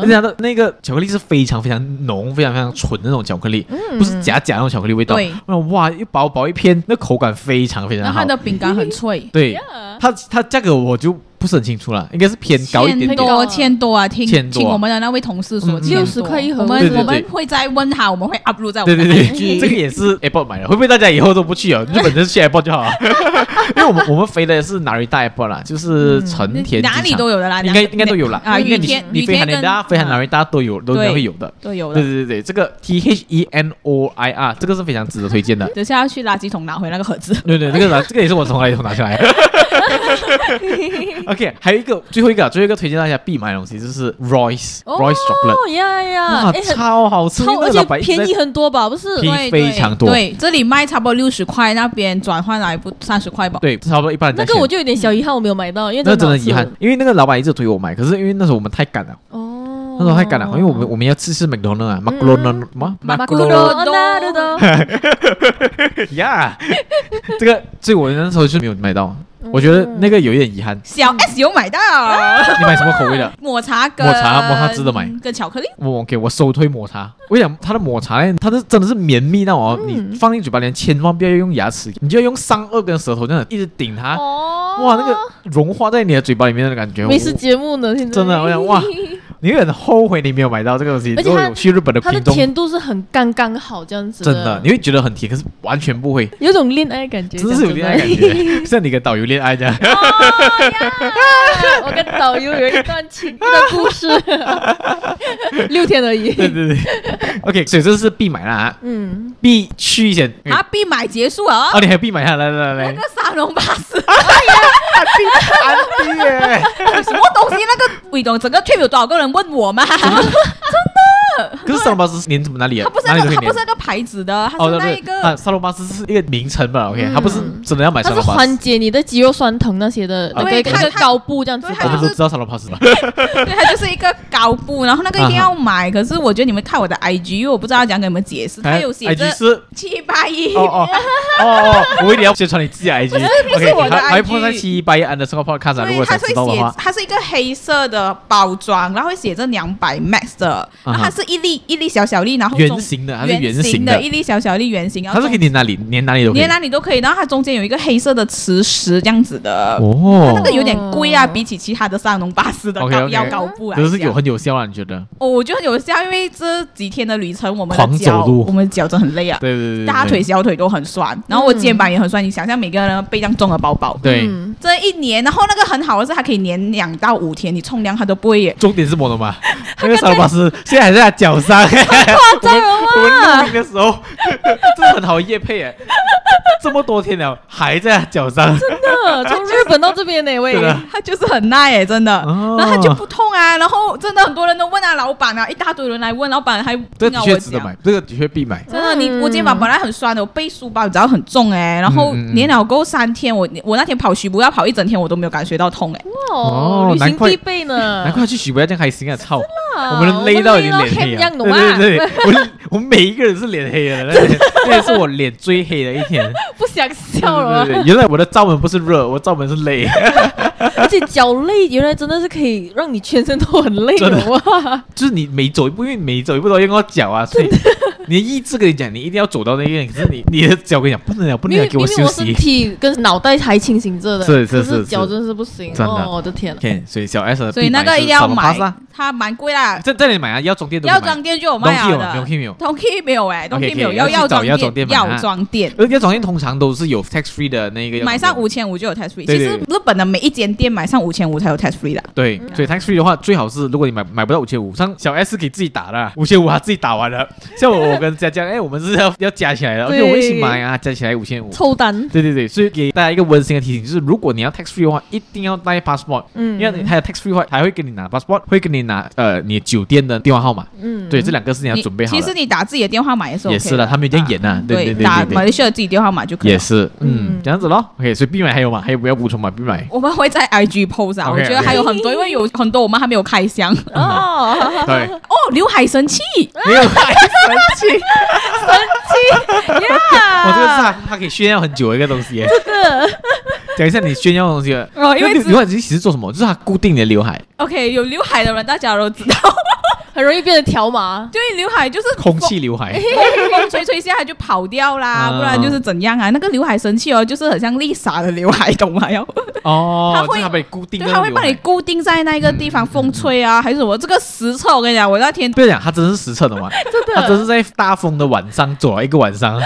而且它的那个巧克力是非常非常浓、非常非常纯的那种巧克力，不是假假那种巧克力味道。哇，一薄薄一片，那口感非常非常好。它的饼干很脆。对，它它价格我就。不是很清楚了，应该是偏高一点点，千多千多啊！听听我们的那位同事说，六十块一盒。我们我们会再问他，我们会 upload 在我们的 IG。这个也是 Airport 买的，会不会大家以后都不去啊？日本就是去 Airport 就好了，因为我们我们飞的是 Narita Airport 啦，就是成田机场，哪里都有的啦，应该应该都有啦。啊，因为你你飞 Haneda 飞 Narita 都有，都应该会有的，都有的。对对对对，这个 T H E N O I R 这个是非常值得推荐的。等下要去垃圾桶拿回那个盒子。对对，这个这个也是我从垃圾桶拿下来。OK，还有一个。最后一个，最后一个推荐大家必买的东西就是 Royce Royce Chocolate，呀呀，哇，超好吃，而且便宜很多吧？不是，便宜非常多。对，这里卖差不多六十块，那边转换来不三十块吧？对，差不多一半。那个我就有点小遗憾，我没有买到，因为那真的遗憾，因为那个老板一直推我买，可是因为那时候我们太赶了。哦，那时候太赶了，因为我们我们要吃吃麦当劳啊，麦当劳什么？麦当劳。呀，这个所以我那时候是没有买到。我觉得那个有一点遗憾。小 S 有买到，你买什么口味的？抹茶跟抹茶抹茶值得买，跟巧克力。我给我首推抹茶。我想它的抹茶呢，它是真的是绵密到哦，你放进嘴巴里千万不要用牙齿，你就要用上颚跟舌头这样一直顶它。哇，那个融化在你的嘴巴里面的感觉。美食节目呢？现在真的，我想哇。你会很后悔你没有买到这个东西。而且去日本的它的甜度是很刚刚好这样子。真的，你会觉得很甜，可是完全不会，有种恋爱感觉。真是有恋爱感觉，像你跟导游恋爱这样。我跟导游有一段情的故事，六天而已。对对对，OK，所以这是必买啦啊，嗯，必去一些啊，必买结束啊。哦，你还必买下来来来来，那个沙龙巴士，哎呀，必必耶，什么东西？那个魏总整个 trip 有多少个人？问我吗？真的？可是沙龙巴斯连怎么哪里啊？它不是那个，它不是那个牌子的，它是那一个。啊，沙龙巴斯是一个名称吧？OK，它不是真的要买沙龙巴斯。它是缓解你的肌肉酸疼那些的，对，它个高布这样子。我们都知道沙龙巴斯吧？对，它就是一个高布，然后那个一定要买。可是我觉得你们看我的 IG，因为我不知道要讲给你们解释，它有写着七八一。哦哦哦哦，我一定要宣传你自己 IG。不是我的 IG，还铺在七八一安的时候看着，如果想知道的话，它是一个黑色的包装，然后会写着两百 max 的，然后它是一粒一粒小小粒，然后圆形的，它是圆形的，一粒小小粒圆形，它是可以粘哪里，粘哪里都可以，粘哪里都可以。然后它中间有一个黑色的磁石这样子的，哦，它那个有点贵啊，比起其他的沙龙巴斯的高腰高不啊，可是有很有效啊，你觉得？哦，我觉得很有效，因为这几天的旅程，我们狂走路，我们脚真的很累啊，对对对，大腿小腿都很酸，然后我肩膀也很酸。你想象每个人背这样重的包包，对，这一年，然后那个很好的是它可以粘两到五天，你冲凉它都不会。重点是什么吗？那个沙龙巴斯现在还在他脚上，夸张了吗？我们录音的时候，这是很好的业配哎，这么多天了还在他脚上，真的从日本到这边哪位？他就是很耐哎，真的，然后他就不痛啊，然后真的很多人都问啊，老板啊，一大堆人来问，老板还这的确值得买，这个的确必买。真的，你我肩膀本来很酸的，我背书包你知道很重哎，然后粘了够三天，我我那天跑徐步要跑一整天，我都没有感觉到痛哎。哦，旅行必备呢，难怪去许不要这样开心啊，操！我们勒到已经脸黑了，对对对，我我们每一个人是脸黑的，那天那天是我脸最黑的一天，不想笑了。对对对，原来我的罩门不是热，我罩门是累，而且脚累，原来真的是可以让你全身都很累的哇！就是你每走一步，因为每走一步都要用到脚啊，所以。你的意志跟你讲，你一定要走到那边，可是你你的脚跟你讲不能了，不能了，给我休息。因为我身体跟脑袋还清醒着的，是是是，脚真是不行。真的，我的天。OK，所以小 S，所以那个一定要买，它蛮贵啦。在这里买啊，药妆店都。药妆店就有卖的。东 K 没有，东 K 没有哎，东 K 没有，要药妆店。药妆店，而药妆店通常都是有 tax free 的那个。买上五千五就有 tax free。其实日本的每一间店买上五千五才有 tax free 的。对，所以 tax free 的话，最好是如果你买买不到五千五，像小 S 给自己打的五千五，他自己打完了。像我我跟佳佳，哎，我们。是要要加起来的，而且我一起买啊，加起来五千五。抽单。对对对，所以给大家一个温馨的提醒，就是如果你要 tax free 的话，一定要带 passport。嗯。因为你还有 tax free 的话，还会给你拿 passport，会给你拿呃你酒店的电话号码。嗯。对，这两个是你要准备好。其实你打自己的电话码也是 OK。也是的，他们有点严呐。对对对。打马来西亚自己电话码就可以。也是，嗯，这样子咯。OK，所以必买还有吗？还有不要补充吗？必买。我们会在 IG post 啊，我觉得还有很多，因为有很多我们还没有开箱。哦。对。哦，刘海神器。刘海神器。神奇。呀！我这个是他，他可以炫耀很久的一个东西。这个，讲一下你炫耀的东西哦，因为刘海其实做什么？就是它固定你的刘海。OK，有刘海的人大家都知道。很容易变成条码，对，刘海就是空气刘海，风 吹吹下来就跑掉啦，不然就是怎样啊？那个刘海神器哦，就是很像丽莎的刘海，懂吗？要哦，它会把你固定，对，它会帮你固定在那个地方，风吹啊还是什么？这个实测，我跟你讲，我那天不要讲，它真的是实测的吗？真的，它真是在大风的晚上走了一个晚上，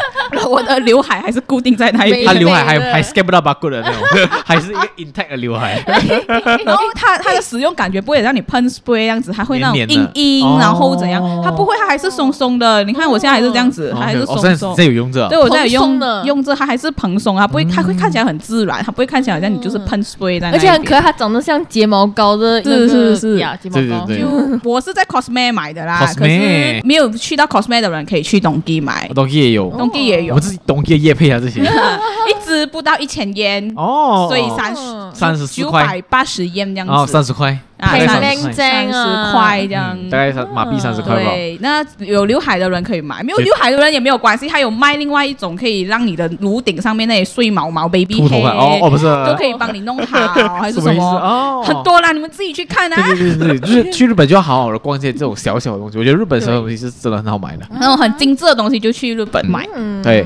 我的刘海还是固定在那一边，它刘海还还 skip 不到八个的那种，还是一个 intact 的刘海。然后它它的使用感觉不会让你喷 spray 这样子，它会那种硬硬，然后怎样？它不会，它还是松松的。你看我现在还是这样子，它还是松松。在有用着，对，我在用用着，它还是蓬松，它不会，它会看起来很自然，它不会看起来好像你就是喷 spray 在那。而且很可爱，它长得像睫毛膏的，是是是呀，睫毛膏。就我是在 Cosme 买的啦，可是没有去到 Cosme 的人可以去 Donki 买，Donki 也有，Donki 也有。我自己 Donki 的业配啊，这些 一支不到一千元哦，所以三十三十四块，九百八十元这样子，哦，三十块。啊，三十块这样，大概三马币三十块吧。对，那有刘海的人可以买，没有刘海的人也没有关系。还有卖另外一种可以让你的颅顶上面那些碎毛毛 baby hair 哦哦不是，都可以帮你弄好，还是什么？哦，很多啦，你们自己去看啊。对对对，就是去日本就要好好的逛一些这种小小的东西。我觉得日本所有东西是真的很好买的，那种很精致的东西就去日本买。对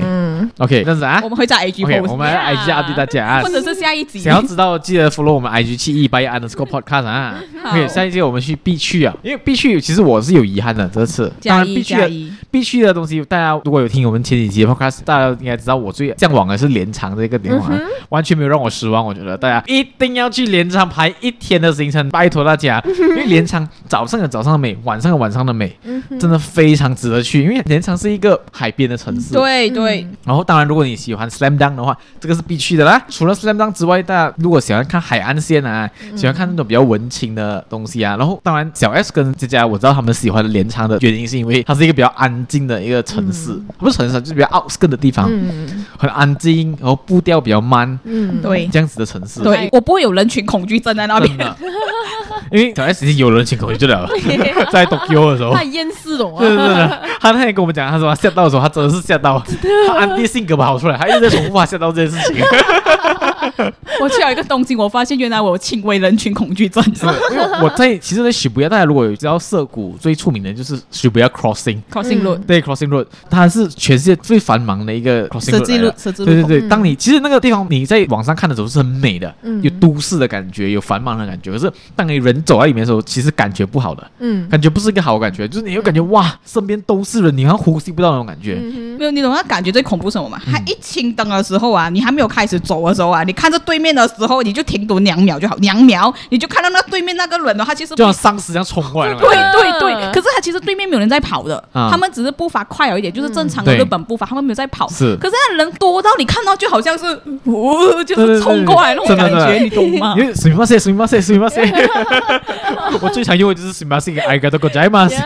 ，OK，这样子啊，我们会在 IG post，我们 IG update 大家，或者是下一集。想要知道记得 follow 我们 IG 七一八一 underscore podcast 啊。OK，下一届。我们去必去啊，因为必去，其实我是有遗憾的这次。当然必去的必去的东西，大家如果有听我们前几集的 podcast，大家应该知道我最向往的是镰仓这个地方，完全没有让我失望。我觉得大家一定要去镰仓排一天的行程，拜托大家，因为镰仓早上有早上的美，晚上有晚上的美，真的非常值得去。因为镰仓是一个海边的城市，对对。然后当然，如果你喜欢 Slam Dunk 的话，这个是必去的啦。除了 Slam Dunk 之外，大家如果喜欢看海岸线啊，喜欢看那种比较文青的东西啊。然后，当然，小 S 跟佳佳我知道他们喜欢的镰仓的原因，是因为它是一个比较安静的一个城市，不是城市，就是比较 outskirts 的地方，很安静，然后步调比较慢，嗯，对，这样子的城市，对，我不会有人群恐惧症在那边，因为小 S 已经有人群恐惧症了，在 Tokyo 的时候，太厌世了，对对对，他那天跟我们讲，他说他吓到的时候，他真的是吓到，他安迪性格跑出来，他一直在重复他吓到这件事情。我去了一个东京，我发现原来我有轻微人群恐惧症。因为我在其实，在许不亚，大家如果有知道涩谷最出名的就是涩谷 crossing，crossing road，对 crossing road，它是全世界最繁忙的一个 crossing road。对对对，当你其实那个地方你在网上看的时候是很美的，有都市的感觉，有繁忙的感觉。可是当你人走在里面的时候，其实感觉不好的，嗯，感觉不是一个好感觉，就是你又感觉哇，身边都是人，你好像呼吸不到那种感觉。没有，你懂那感觉最恐怖什么吗？它一清灯的时候啊，你还没有开始走的时候啊，你看着对面的时候，你就停顿两秒就好，两秒你就看到那对面那个人的话，其实就像丧尸一样冲过来了。对对对，可是他其实对面没有人在跑的，他们只是步伐快了一点，就是正常的日本步伐，他们没有在跑。是，可是那人多到你看到就好像是，哦，就是冲过来那种感觉，你懂吗？因为すみません、すみません、すみません。我最常用的就是すみません、ありがとうございます。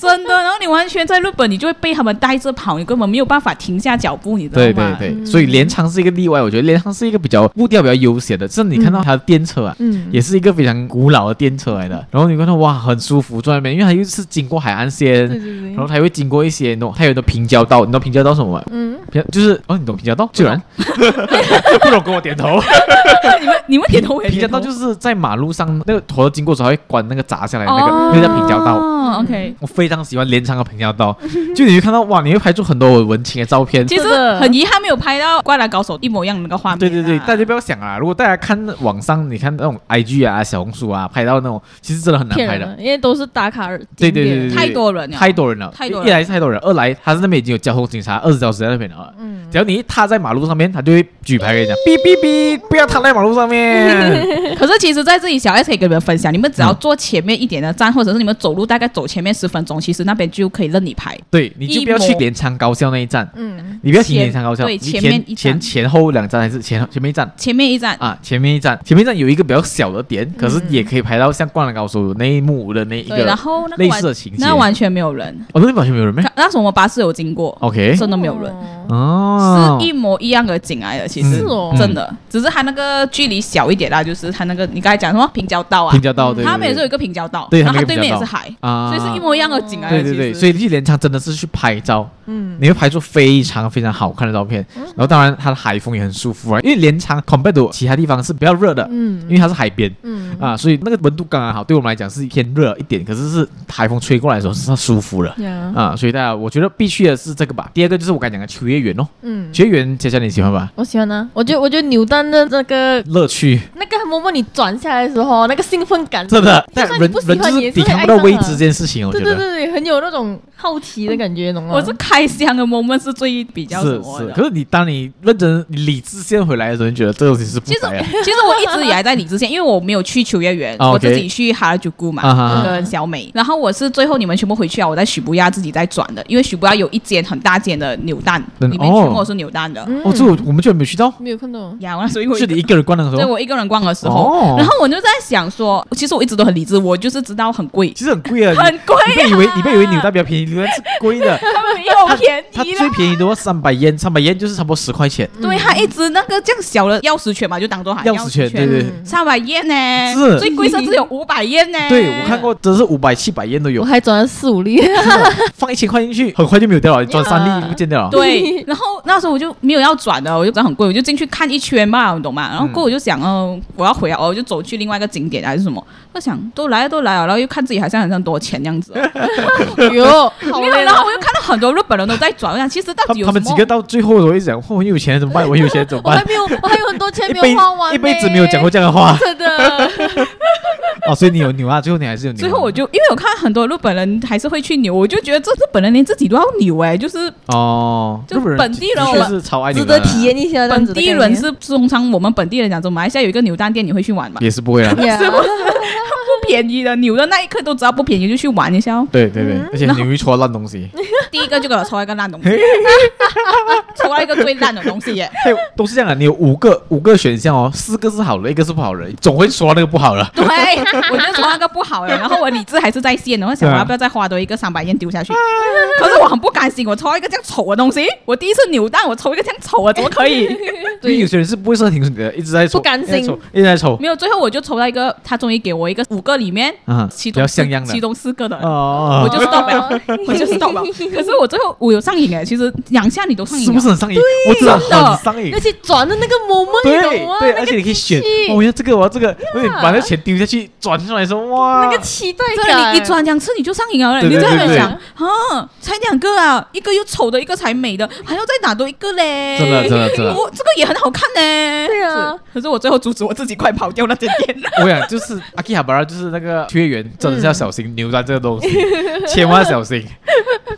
真的，然后你完全在日本，你就会被他们带着跑，你根本没有办法停下脚步，你知道吗？对对对，所以镰仓是一个例外，我觉得 莲塘是一个比较步调比较悠闲的，甚至你看到它的电车啊，嗯，也是一个非常古老的电车来的。然后你看到哇，很舒服坐在那边，因为它又是经过海岸线，对对对，然后它还会经过一些那种，它有的平交道，你知道平交道什么吗？嗯，平就是哦，你懂平交道？居然 不懂跟我点头。你们你们点头，平交道就是在马路上那个头经过时候会关那个闸下来那个，那个叫平交道。哦，OK，我非常喜欢连长的平交道，就你会看到哇，你会拍出很多文青的照片。其实很遗憾没有拍到《灌篮高手》一模一样的那个画面。对对对，大家不要想啊，如果大家看网上，你看那种 IG 啊、小红书啊，拍到那种，其实真的很难拍的，因为都是打卡。对对对对，太多人了，太多人了，太多人。一来是太多人，二来他是那边已经有交通警察二十小时在那边了。嗯，只要你一踏在马路上面，他就会举牌跟你 讲，哔哔哔，不要踏在马路上面。可是其实在这里，小 S 可以跟你们分享，你们只要坐前面一点的站，或者是你们走路大概走前面十分钟，其实那边就可以任你拍。对，你就不要去镰仓高校那一站。嗯，你不要停镰仓高校。对，前前前后两站还是前前面一站？前面一站啊，前面一站，前面一站有一个比较小的点，可是也可以拍到像《灌篮高手》那一幕的那一个然后类似的情节。那完全没有人。哦，那完全没有人没？那时候我们巴士有经过，OK，真的没有人。哦，是一模一样的景来的，其实真的，只是它那个距离小一点啦，就是它那个你刚才讲什么平交道啊？平交道对，他们也是有一个平交道，对，然后它对面也是海啊，所以是一模一样的景来的。对对对，所以去镰仓真的是去拍照，嗯，你会拍出非常非常好看的照片。然后当然它的海风也很舒服啊，因为连长 compared to 其他地方是比较热的，嗯，因为它是海边，嗯。啊，所以那个温度刚刚好，对我们来讲是偏热一点，可是是海风吹过来的时候是舒服的，啊，所以大家我觉得必须的是这个吧。第二个就是我刚才讲的秋叶原哦，嗯，秋叶原佳佳你喜欢吧？我喜欢啊，我觉得我觉得扭蛋的这个乐趣，那个 moment 你转下来的时候，那个兴奋感，真的，但人人就是抵抗不到未知这件事情，我觉得，对对对，很有那种好奇的感觉，懂吗？我是开箱的 moment 是最比较是是，可是你当你认真理智线回来的时候，你觉得这个东西是不白啊？其实我一直以来在理智线，因为我没有去秋叶原，我自己去哈拉朱古嘛，跟小美，然后我是最后你们全部回去啊，我在许不亚自己在转的，因为许不亚有一间很大间的扭蛋，里面全部是扭蛋的。哦，这我我们居然没去到，没有看到。呀。那所以我是你一个人逛的时候，对我一个人逛的时候，然后我就在想说，其实我一直都很理智，我就是知道很贵，其实很贵啊，很贵。你别以为你别以为扭蛋比较便宜，扭蛋是贵的，他们没有便宜，它最便宜的话三百烟，三百烟就是差不多十块钱。对，他一直那个这样小的钥匙圈嘛，就当做钥匙圈，对对，三百烟呢，是最贵甚至有五百烟呢。对，我看过，真是五百七百烟都有。我还转了四五粒，放一千块进去，很快就没有掉了，转三粒就不见掉了。对，然后那时候我就没有要转的，我就觉得很贵，我就进去看一圈嘛，你懂吗？然后过我就想，哦，我要回来，我就走去另外一个景点还是什么？我想都来了都来了，然后又看自己好像很像多钱这样子。哟，因为然后我又看到很多日本人都在转，我想其实到底有他们几个到最后我一讲，我很有钱怎么办？我有钱怎么办？我还没有，我还有很多钱没有花完，一辈子没有讲过这样的话。真的。哦，所以你有扭啊？最后你还是有扭。最后我就因为我看很多日本人还是会去扭，我就觉得这日本人连自己都要扭哎，就是哦，就本地人我们是超爱扭，值得体验一下。本地人是通常我们本地人讲，说马来西亚有一个扭蛋店，你会去玩吗？也是不会啊，是不是？不便宜的，扭的那一刻都知道不便宜，就去玩一下哦。对对对，而且你会抽到烂东西。第一个就给我抽一个烂东西，抽到一个最烂的东西耶。都是这样的，你有五个五个选项哦，四个是好的，一个是不好的，总会抽到那个不好的。对，我就抽那个不好的，然后我理智还是在线的，我想我要不要再花多一个三百元丢下去？可是我很不甘心，我抽到一个这样丑的东西，我第一次扭蛋，我抽一个这样丑的，怎么可以？所以有些人是不会设停损的，一直在抽，不甘心，一直在抽。没有，最后我就抽到一个，他终于给我一个五个里面，嗯，比较像样的，其中四个的，我就是盗版，我就是盗版。可是我最后我有上瘾哎，其实两下你都上瘾，是不是很上瘾？我真的很上瘾，而且转的那个 moment，对对，而且你可以选，我要这个，我要这个，因为把那钱丢下去，转出来说哇，那个期待感，你一转两次你就上瘾了，你在那边想啊，才两个啊，一个又丑的，一个才美的，还要再打多一个嘞，真的真的真的，我这个也很好看呢，对啊，可是我最后阻止我自己快跑掉那间店。我想就是阿基哈巴拉，就是那个缺员，真的是要小心扭蛋这个东西，千万小心。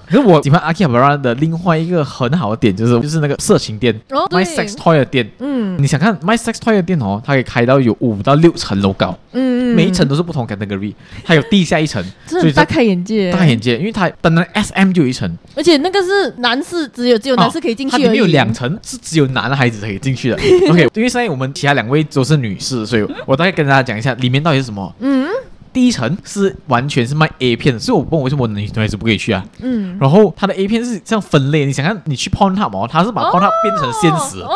可是我喜欢阿基哈巴拉的另外一个很好的点，就是就是那个色情店，My Sex Toy 的店。嗯，你想看 My Sex Toy 的店哦，它可以开到有五到六层楼高，嗯，每一层都是不同 category，还有地下一层，所以大开眼界，大开眼界，因为它本来 SM 就有一层，而且那个是男士，只有只有男士可以进去，它里面有两层是只有男孩子可以进去的。OK，因为现在我们其他两位都是女士，所以我大概跟大家讲一下里面到底是什么。嗯。第一层是完全是卖 A 片的，所以我不问为什么女孩子不可以去啊？嗯，然后它的 A 片是这样分类，你想看你去 Pornhub 哦，它是把 Pornhub 变成现实，哦，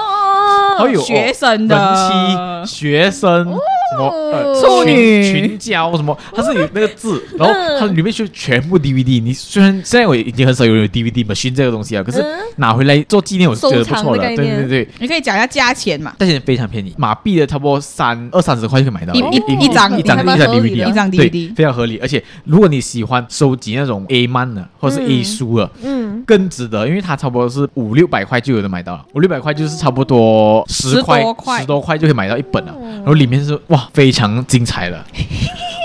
然后有学生的。人妻、学生什么呃处女。群群交什么，它是有那个字，然后它里面就全部 DVD。你虽然现在我已经很少有人有 DVD machine 这个东西啊，可是拿回来做纪念，我是觉得不错的。对对对，你可以讲一下价钱嘛？价钱非常便宜，马币的差不多三二三十块就可以买到一一一张一张一张 DVD，一张 DVD 非常合理。而且如果你喜欢收集那种 A 漫的或者是 A 书的，嗯，更值得，因为它差不多是五六百块就有的买到了，五六百块就是差不多十块十多块就可以买到一本了，然后里面是哇非常精彩了。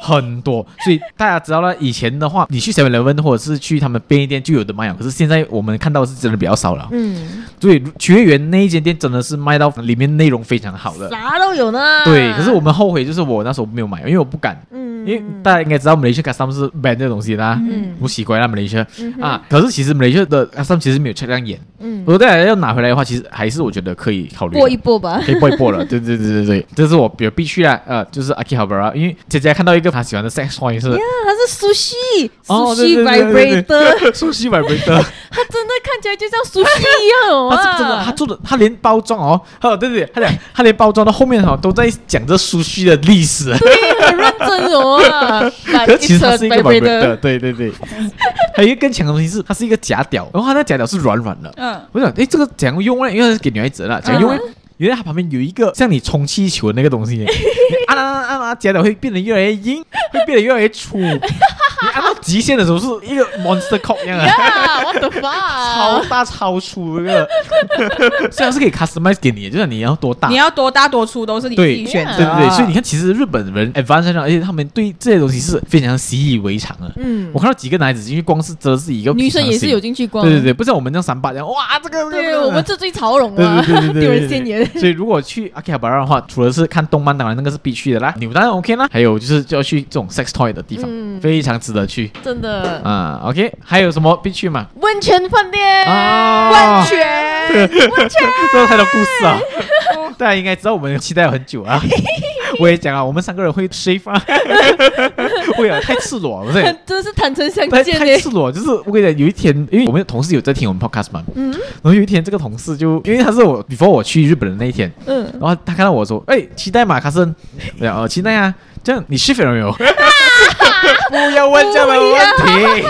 很多，所以大家知道了，以前的话，你去 Seven Eleven 或者是去他们便利店就有的卖，可是现在我们看到的是真的比较少了。嗯，所以菊月园那一间店真的是卖到里面内容非常好的，啥都有呢。对，可是我们后悔就是我那时候没有买，因为我不敢。嗯，因为大家应该知道 Malaysia Custom 是 ban 这个东西的，嗯，不习惯啦 Malaysia 啊。可是其实 Malaysia 的 Custom 其实没有这样严。嗯，如果大家要拿回来的话，其实还是我觉得可以考虑过一波吧，可以过一波了。对对对对对，这是我比较必须啊，呃，就是 Akihabara，因为姐姐看到一个她喜欢的 sex toy。呀，它是 sushi，sushi vibrator，sushi vibrator，他真的看起来就像 sushi 一样哦。它是真的，他做的，他连包装哦，哦，对对，他讲，他连包装到后面哈都在讲这 sushi 的历史，对，很认真哦。可是其实它是一个 vibrator，对对对。还有一个更强的东西是，它是一个假屌，然后它那假屌是软软的。嗯，我想，哎，这个怎样用呢？因为是给女孩子的，怎样用？原来它旁边有一个像你充气球的那个东西，你按按按按，假屌会变得越来越硬，会变得越来越粗。你按到极限的时候是一个 monster cock 一样啊，what the fuck，超大超粗那个，虽然是可以 customize 给你，就是你要多大，你要多大多粗都是你自己选择，对对对。所以你看，其实日本人 advanced 而且他们对这些东西是非常习以为常的。嗯，我看到几个男孩子进去，光是遮是一个女生也是有进去光，对对对，不像我们这样三八这样，哇，这个对，我们这最潮龙了，对对对，丢 人现眼。所以如果去 Akihabara 的话，除了是看动漫，当然那个是必去的啦。扭蛋 OK 啦，还有就是就要去这种 sex toy 的地方，非常值得去，真的。啊，OK，还有什么必去吗？温泉饭店啊，温泉，温泉，这有太多故事啊！大家应该知道我们期待了很久啊。我也讲啊，我们三个人会睡饭，会啊，太赤裸，不是？真是坦诚相见。太赤裸，就是我跟你讲，有一天，因为我们的同事有在听我们 Podcast 嘛，嗯，然后有一天这个同事就，因为他是我 before 我去日本的那一天，嗯，然后他看到我说，哎，期待吗？卡森，哦，期待啊，这样你 shift 了没有？不要问这样的问题，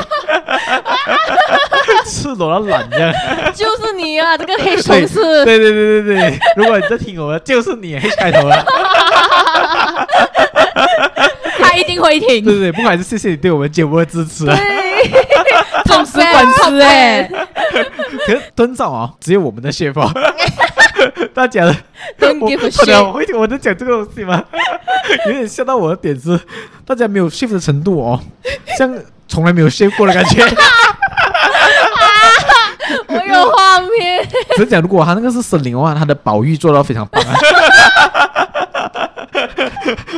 赤裸到懒这样，就是你啊，这个黑同事。对对对对对，如果你在听我的，就是你黑开头了。他一定会听。对对对，不管是谢谢你对我们节目的支持。粉丝粉丝哎，可是蹲照啊，只有我们的谢法。大家的，我我会我在讲这个东西吗？有点吓到我的点子，大家没有 shift 的程度哦，像从来没有 shift 过的感觉。我有画面。只是讲，如果他那个是森林的话，他的保育做到非常棒啊，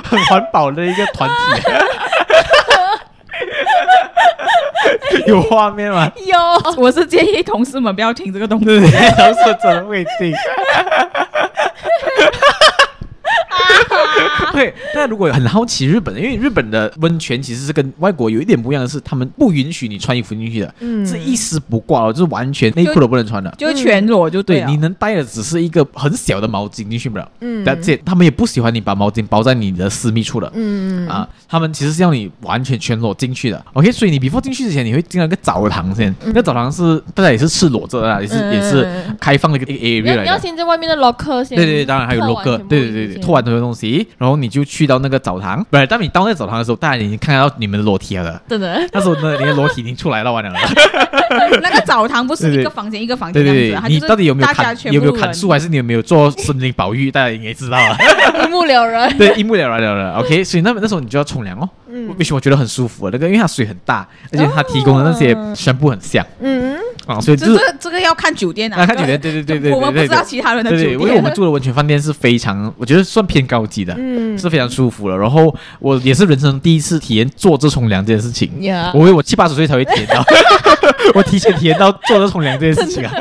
很环保的一个团体。有画面吗？有，我是建议同事们不要听这个东西。对，同事真的会听。对，但如果很好奇日本，因为日本的温泉其实是跟外国有一点不一样的是，他们不允许你穿衣服进去的，嗯，是一丝不挂哦，就是完全内裤都不能穿的，就全裸就对。对，你能带的只是一个很小的毛巾进去不了，嗯，而且他们也不喜欢你把毛巾包在你的私密处的，嗯啊，他们其实是要你完全全裸进去的，OK，所以你 before 进去之前，你会进到一个澡堂先，那澡堂是大家也是赤裸着的，也是也是开放的一个 area 来。你要先在外面的 locker 先，对对对，当然还有 locker，对对对对，脱完这些东西，然后你就去到那个澡堂，不是，当你到那个澡堂的时候，大家已经看到你们的裸体了。真的，那时候呢，你的裸体已经出来了，完了。那个澡堂不是一个房间一个房间这样子，你到底有没有砍？有没有砍树，还是你有没有做森林保育？大家应该知道了，一目了然。对，一目了然了了。OK，所以那那时候你就要冲凉哦。嗯。为什么我觉得很舒服？那个因为它水很大，而且它提供的那些全部很像。嗯。啊，所以这个这个要看酒店啊，看酒店。对对对对对。我们不知道其他人的酒店。因为我们住的温泉饭店是非常，我觉得算偏高级的，嗯，是非常舒服了。然后我也是人生第一次体验坐着冲凉这件事情。我以为我七八十岁才会体验到，我提前体验到坐着冲凉这件事情啊。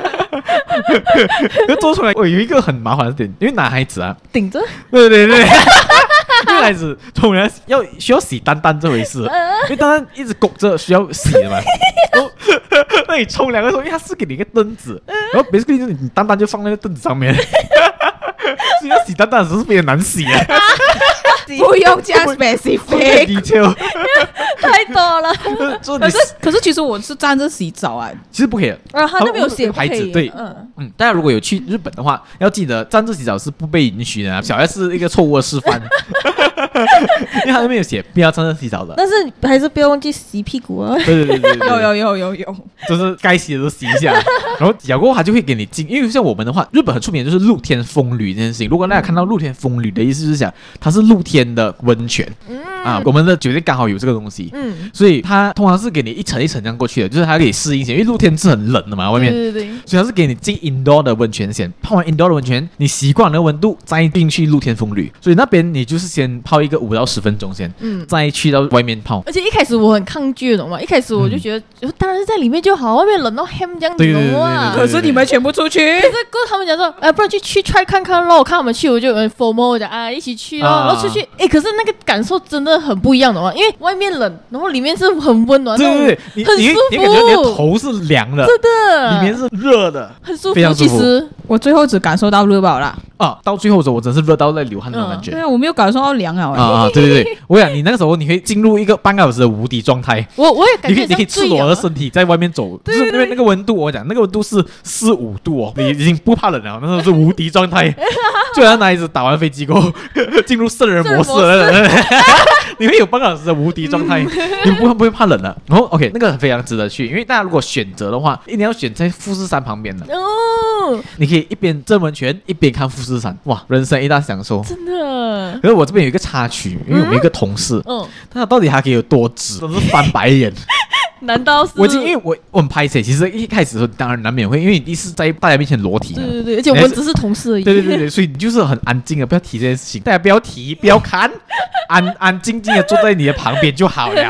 那坐冲凉我有一个很麻烦的点，因为男孩子啊，顶着。对对对。女 孩子冲凉要需要洗蛋蛋这回事，因为蛋蛋一直拱着需要洗的嘛。那你冲凉的时候，因为它是给你一个凳子，然后别个就是你蛋蛋就放在那个凳子上面。所以要洗蛋蛋的时候是非常难洗啊。不用这样 specific detail，太多了。可是可是，其实我是站着洗澡啊，其实不可以。啊，他那边有写牌子，对，嗯嗯。大家如果有去日本的话，要记得站着洗澡是不被允许的。小 S 是一个错误的示范，因为他那边有写不要站着洗澡的。但是还是不要忘记洗屁股啊。对对对对，有有有有有，就是该洗的都洗一下。然后洗过后，他就会给你进。因为像我们的话，日本很出名的就是露天风吕这件事情。如果大家看到露天风吕的意思是讲，它是露天的温泉。嗯啊，我们的酒店刚好有这个东西，嗯，所以它通常是给你一层一层这样过去的，就是它可以适应一些，因为露天是很冷的嘛，外面，对对对，所以它是给你进 indoor 的温泉先，泡完 indoor 的温泉，你习惯那个温度，再进去露天风吕，所以那边你就是先泡一个五到十分钟先，嗯，再去到外面泡。而且一开始我很抗拒，懂吗？一开始我就觉得，嗯、当然是在里面就好，外面冷到 ham 这样子，对对对，对，可是你们全部出去，可是过他们讲说，哎，不然去去 try 看看咯。我看我们去，我就很 formal，我讲啊，一起去咯。然后出去，哎，可是那个感受真的很不一样的话。因为外面冷，然后里面是很温暖，对对对，你很舒服，你，你感觉你的头是凉的，真的，里面是热的，很舒服。非常舒服。其实我最后只感受到热饱了啊，到最后的时候我真是热到在流汗那种感觉。对啊，我没有感受到凉啊。啊，对对对，我想你那个时候你会进入一个半个小时的无敌状态。我我也感觉你可以你可以赤裸的身体在外面走，就是因为那个温度，我讲那个温度是四五度哦，你已经不怕冷了，那时候是无敌状态，就像那一次打完飞机过后进入圣人模式。你会有半个小时的无敌状态，你不会不会怕冷的。然后 OK，那个非常值得去，因为大家如果选择的话，一定要选在富士山旁边的哦。你可以一边蒸温泉一边看富士山，哇，人生一大享受。真的。可是我这边有一个插曲，因为我们有一个同事，嗯，他到底还可以有多直，都是翻白眼。难道是？我因为我我很拍谢，其实一开始的时候当然难免会，因为你第一次在大家面前裸体，对对对，而且我们只是同事而已，对对对对，所以你就是很安静的，不要提这件事情，大家不要提，不要看，安安静静的坐在你的旁边就好了。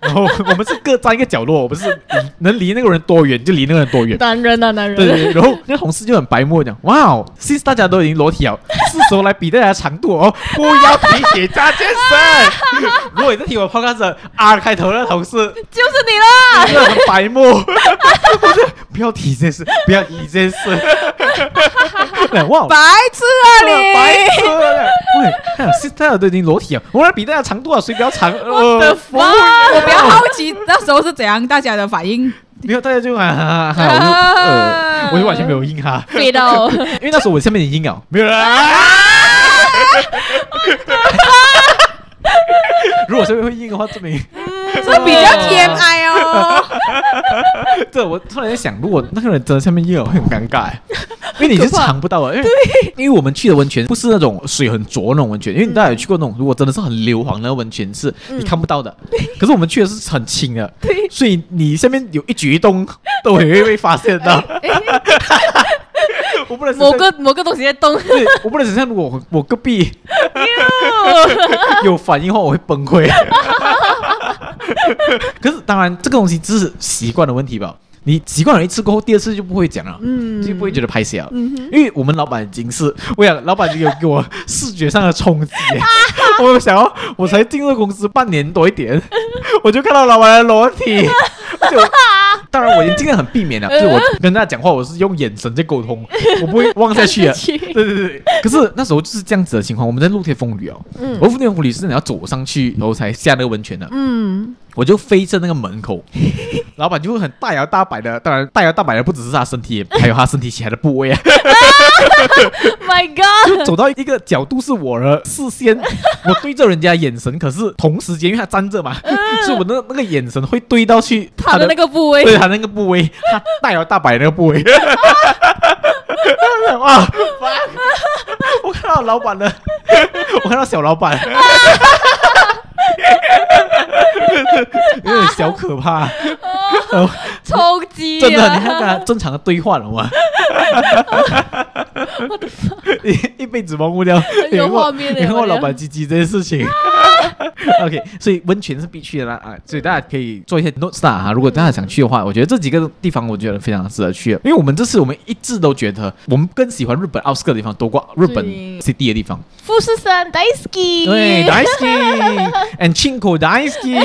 然后我们是各站一个角落，我们是能离那个人多远就离那个人多远。男人啊，男人。对对对，然后那个同事就很白目讲，哇哦，其实大家都已经裸体了，是时候来比大家长度哦，不要提起这件事。如果你是听我 podcast R 开头的同事，就是你了。白目，我就不要提这件事，不要提这件事。哇，白痴啊你！白痴啊！喂，看，现在都已经裸体了，我来比大家长度啊，谁比较长？我的妈！我比较好奇那时候是怎样，大家的反应？没有，大家就啊，我就完全没有应哈。对的，因为那时候我下面已经有没有啦。如果这边会硬的话，证明这比较 TMI 哦。对，我突然在想，如果那个人真的下面硬了，会很尴尬，因为你是尝不到的。因为因为我们去的温泉不是那种水很浊那种温泉，因为你大家有去过那种，如果真的是很硫磺的温泉，是你看不到的。可是我们去的是很清的，所以你下面有一举一动都会被发现到。我不能某个某个东西在动，对，我不能想象，如果我我隔壁有反应的话，我会崩溃。可是当然，这个东西只是习惯的问题吧。你习惯了一次过后，第二次就不会讲了，嗯，就不会觉得拍戏了。嗯哼，因为我们老板已经是，我想老板就有给我视觉上的冲击。我想要，我才进入公司半年多一点，我就看到老板的裸体。就当然，我已经尽量很避免了，就是我跟大家讲话，我是用眼神在沟通，我不会望下去啊。对对对。可是那时候就是这样子的情况，我们在露天风雨哦，嗯，露天风雨是你要走上去，然后才下那个温泉的，嗯。我就飞在那个门口，老板就会很大摇大摆的，当然大摇大摆的不只是他身体，还有他身体其他的部位啊。My God！就走到一个角度是我的视线，我对着人家眼神，可是同时间因为他站着嘛，所以我的那个眼神会对到去他的那个部位，对他那个部位，他大摇大摆那个部位。哇！我看到老板了，我看到小老板。有点小可怕，冲击，真的，你看看正常的对话了吗？一一辈子忘不掉，有画面的，你看我老板鸡鸡这件事情。OK，所以温泉是必去的啦。啊，所以大家可以做一些 notes 啊。如果大家想去的话，我觉得这几个地方我觉得非常值得去，因为我们这次我们一致都觉得我们更喜欢日本奥斯卡的地方多过日本 city 的地方。富士山大好き，对，大好き，and 青口大好き。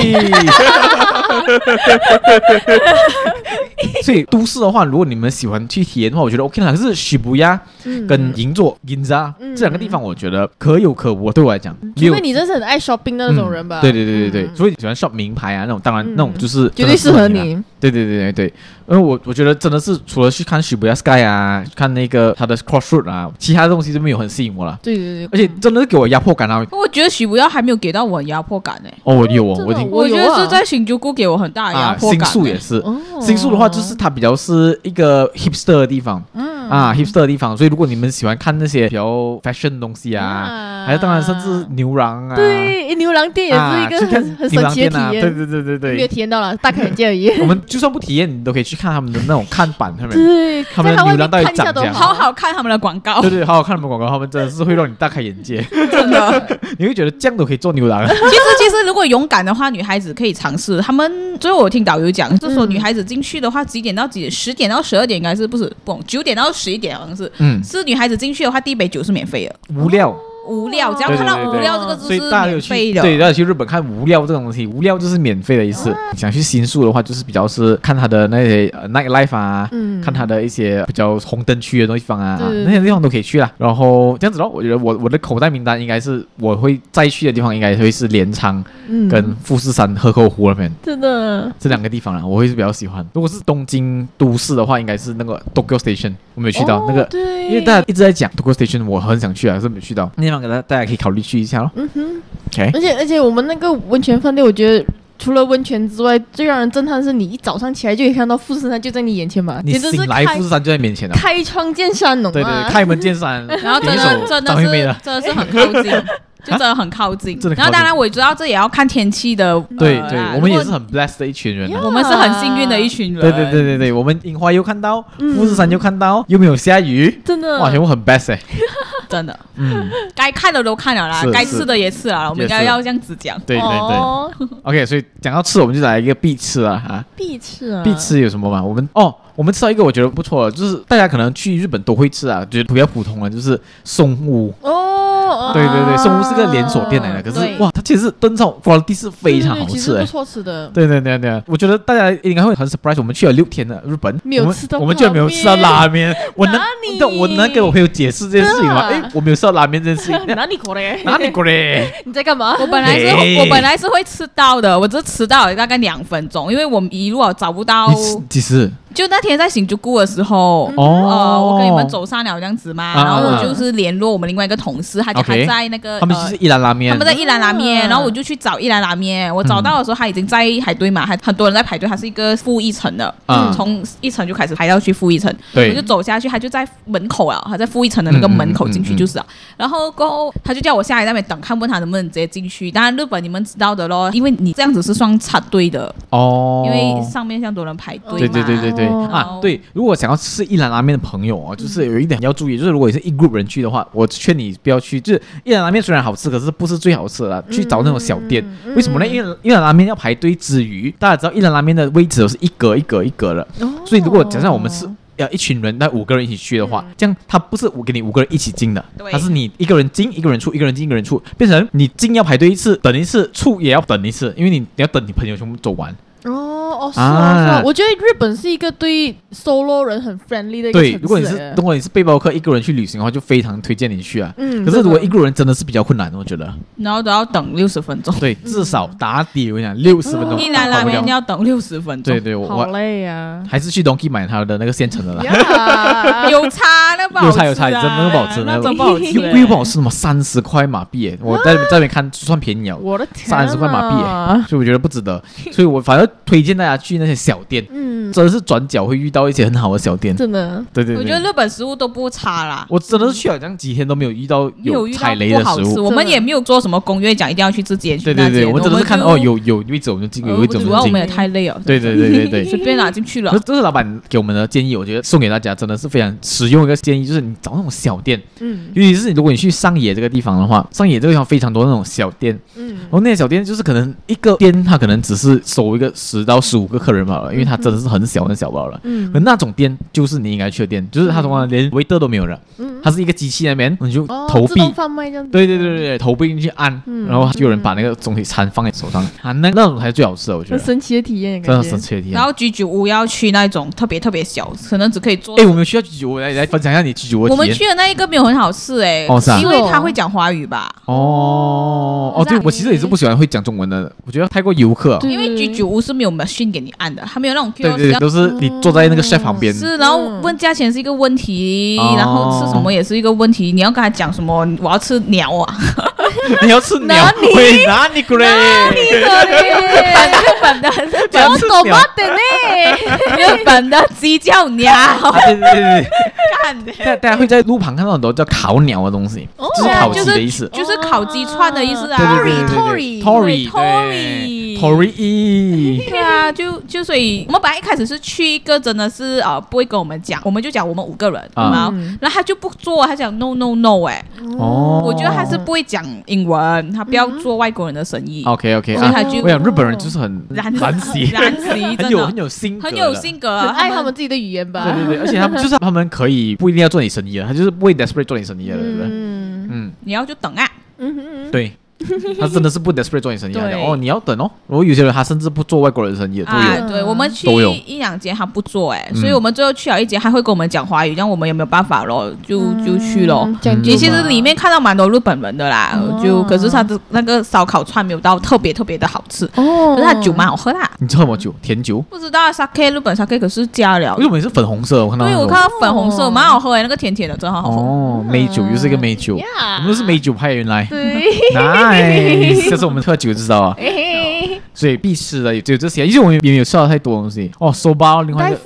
所以都市的话，如果你们喜欢去体验的话，我觉得 OK 啦。可是许不亚跟银座、银座这两个地方，我觉得可有可无。对我来讲，因为你真是很爱 shopping 的那种人吧？对对对对对，所以喜欢 shop 名牌啊那种，当然那种就是绝对适合你。对对对对对，因为我我觉得真的是除了去看涩谷 Sky 啊，看那个它的 Crossroad 啊，其他的东西都没有很吸引我了。对对对，而且真的是给我压迫感啊！我觉得涩谷还没有给到我压迫感呢。哦，我有哦，我听我觉得是在新竹谷给我很大的压迫感。新宿也是，新宿的话就是它比较是一个 hipster 的地方，嗯啊 hipster 的地方，所以如果你们喜欢看那些比较 fashion 的东西啊，还有当然甚至牛郎啊，对，牛郎店也是一个很很神奇的体验。对对对对对，没有体验到了，大开眼界而已。我们就算不体验，你都可以去看他们的那种看板他们，对，他们的牛郎到底长怎样？好好看他们的广告，对对，好好看他们广告，他们真的是会让你大开眼界，真的，你会觉得这样都可以做牛郎。其实其实如果勇敢的话，女孩子可以尝试。他们最后我听导游讲，就说女孩子进去的话，几点到几点？十点到十二点应该是不是？不，九点到十一点好像是。嗯，是女孩子进去的话，第一杯酒是免费的。无料。无料，只要看到无料这个字是免费的。对，大家去日本看无料这种东西，无料就是免费的意思。想去新宿的话，就是比较是看他的那些 night life 啊，看他的一些比较红灯区的地方啊，那些地方都可以去啦。然后这样子咯，我觉得我我的口袋名单应该是我会再去的地方，应该会是镰仓跟富士山河口湖那边。真的，这两个地方啊，我会是比较喜欢。如果是东京都市的话，应该是那个 Tokyo Station，我没有去到那个，因为大家一直在讲 Tokyo Station，我很想去啊，可是没有去到。给大家，大家可以考虑去一下咯。嗯哼，OK。而且而且我们那个温泉饭店，我觉得除了温泉之外，最让人震撼的是，你一早上起来就可以看到富士山就在你眼前嘛。你醒来，富士山就在面前了。开窗见山侬。对对，开门见山。然后真的真的是真的是很靠近。就真的很靠近，然后当然我知道这也要看天气的。对对，我们也是很 blessed 的一群人，我们是很幸运的一群人。对对对对对，我们樱花又看到，富士山又看到，又没有下雨，真的哇，全部很 blessed 哎，真的，嗯，该看的都看了啦，该吃的也吃了，我们应该要这样子讲。对对对，OK，所以讲到吃，我们就来一个必吃啊啊，必吃啊，必吃有什么嘛？我们哦，我们吃到一个我觉得不错的，就是大家可能去日本都会吃啊，觉得比较普通的，就是松屋哦。对对对，松屋是个连锁店来的，可是哇，它其实炖菜 quality 是非常好吃的，不错吃的。对对对对，我觉得大家应该会很 surprise，我们去了六天的日本，没有吃到，我们居然没有吃到拉面。我能，我能给我朋友解释这件事情吗？哎，我没有吃到拉面这件事情。哪里过来？哪里过来？你在干嘛？我本来是，我本来是会吃到的，我只吃到了大概两分钟，因为我们一路找不到。几时？就那天在新宿谷的时候，哦，我跟你们走散了这样子嘛，然后我就是联络我们另外一个同事，他就还在那个，他们就是一兰拉面，他们在一兰拉面，然后我就去找一兰拉面，我找到的时候他已经在排队嘛，还很多人在排队，他是一个负一层的，从一层就开始排到去负一层，我就走下去，他就在门口啊，他在负一层的那个门口进去就是啊，然后过后他就叫我下来那边等，看问他能不能直接进去，当然日本你们知道的咯，因为你这样子是算插队的哦，因为上面像多人排队嘛，对对对对对。啊，对，如果想要吃一兰拉面的朋友啊，就是有一点要注意，就是如果你是一 group 人去的话，我劝你不要去。就是一兰拉面虽然好吃，可是不是最好吃的，去找那种小店。为什么呢？因为一兰拉面要排队之余，大家知道一兰拉面的位置都是一格一格一格的，所以如果假设我们是要一群人，那五个人一起去的话，这样他不是我给你五个人一起进的，他是你一个人进一个人出，一个人进一个人出，变成你进要排队一次，等一次出也要等一次，因为你你要等你朋友全部走完。哦，是啊，是啊，我觉得日本是一个对 solo 人很 friendly 的一个城市。对，如果你是如果你是背包客一个人去旅行的话，就非常推荐你去啊。嗯，可是如果一个人真的是比较困难，我觉得。然后都要等六十分钟。对，至少打底我跟你讲六十分钟。一来拉面要等六十分钟。对对，我好累啊。还是去 Donki 买他的那个现成的啦。有差那不好吃。有差有菜，真的不好吃，那真不好吃。不好吃什么，三十块马币诶，我在这边看算便宜哦。我的天，三十块马币诶，所以我觉得不值得。所以我反正推荐大家去那些小店，嗯，真的是转角会遇到一些很好的小店，真的，对对对，我觉得日本食物都不差啦。我真的是去好像几天都没有遇到有踩雷的食物，我们也没有做什么攻略讲一定要去自己去。对对对，我们真的是看哦，有有位置我们就进，有位置我们就进。主要我们也太累了。对对对对对，随便拿进去了。这是老板给我们的建议，我觉得送给大家真的是非常实用一个建议。建议就是你找那种小店，嗯尤其是如果你去上野这个地方的话，上野这个地方非常多那种小店，嗯然后那些小店就是可能一个店它可能只是收一个十到十五个客人罢了，因为它真的是很小很小罢了。嗯可那种店就是你应该去的店，就是它通常连 waiter 都没有了，嗯它是一个机器那边，你就哦投币。自动贩卖这样。对对对对对，投币进去按，嗯然后就有人把那个总体餐放在手上，啊，那那种才是最好吃的，我觉得，很神奇的体验，真的神奇的体验然。后居酒屋要去那种特别特别小，可能只可以坐。哎，我们需要居酒屋来来分享一下你我们。去的那一个没有很好吃哎、哦是啊因为他会讲华语吧？哦哦，对，我其实也是不喜欢会讲中文的，我觉得太过游客因为居酒屋是没有 machine 给你按的，他没有那种对 kiosk 对，要都是你坐在那个 chef 旁边。是，然后问价钱是一个问题，哦然后吃什么也是一个问题。你要跟他讲什么？我要吃鸟啊！你要吃鸟哪里？喂，哪里过来？日本的日这样吃懂鸟吗的呢？日本的鸡叫鸟，啊对对对对，看的。大大家会在路旁看到很多叫烤鸟的东西，就是烤鸡的意思。就是烤鸡串的意思对啊。对对对 Tori，，Tori Tori Tori，对啊，就就所以，我们本来一开始是去一个真的是呃不会跟我们讲，我们就讲我们五个人，啊然后然后他就不做，他讲 no no no 哎，哦，我觉得他是不会讲英文，他不要做外国人的生意，OK OK 啊所以他，就我想日本人就是很燃燃喜，燃习，很有很有性格，很有性格，很爱他们自己的语言吧？对对对，而且他们就是他们可以不一定要做你生意了，他就是不会 desperate 做你生意了，对不对？嗯。嗯，你要就等啊，嗯哼嗯对。他真的是不 desperate 做你生意，他对讲哦，你要等哦。然后有些人他甚至不做外国人生意的都啊，有。对，我们去一两间他不做哎，嗯所以我们最后去了一间，他会跟我们讲华语，这样我们也没有办法咯，就就去咯。你其实里面看到蛮多日本人的啦，哦就可是他的那个烧烤串没有到特别特别的好吃，哦，可是他酒蛮好喝的啊。你喝什么酒？甜酒？不知道 sake 日本 sake 可是加了日本是粉红色？我看到那种因为我看到粉红色哦蛮好喝哎，那个甜甜的真好喝。哦，美酒又是一个美酒，我们都是美酒派原来。对，nice，这是我们喝酒知道啊。嘿嘿所以必吃的也只有这些，因为我们也没有吃到太多东西哦。手包另外一个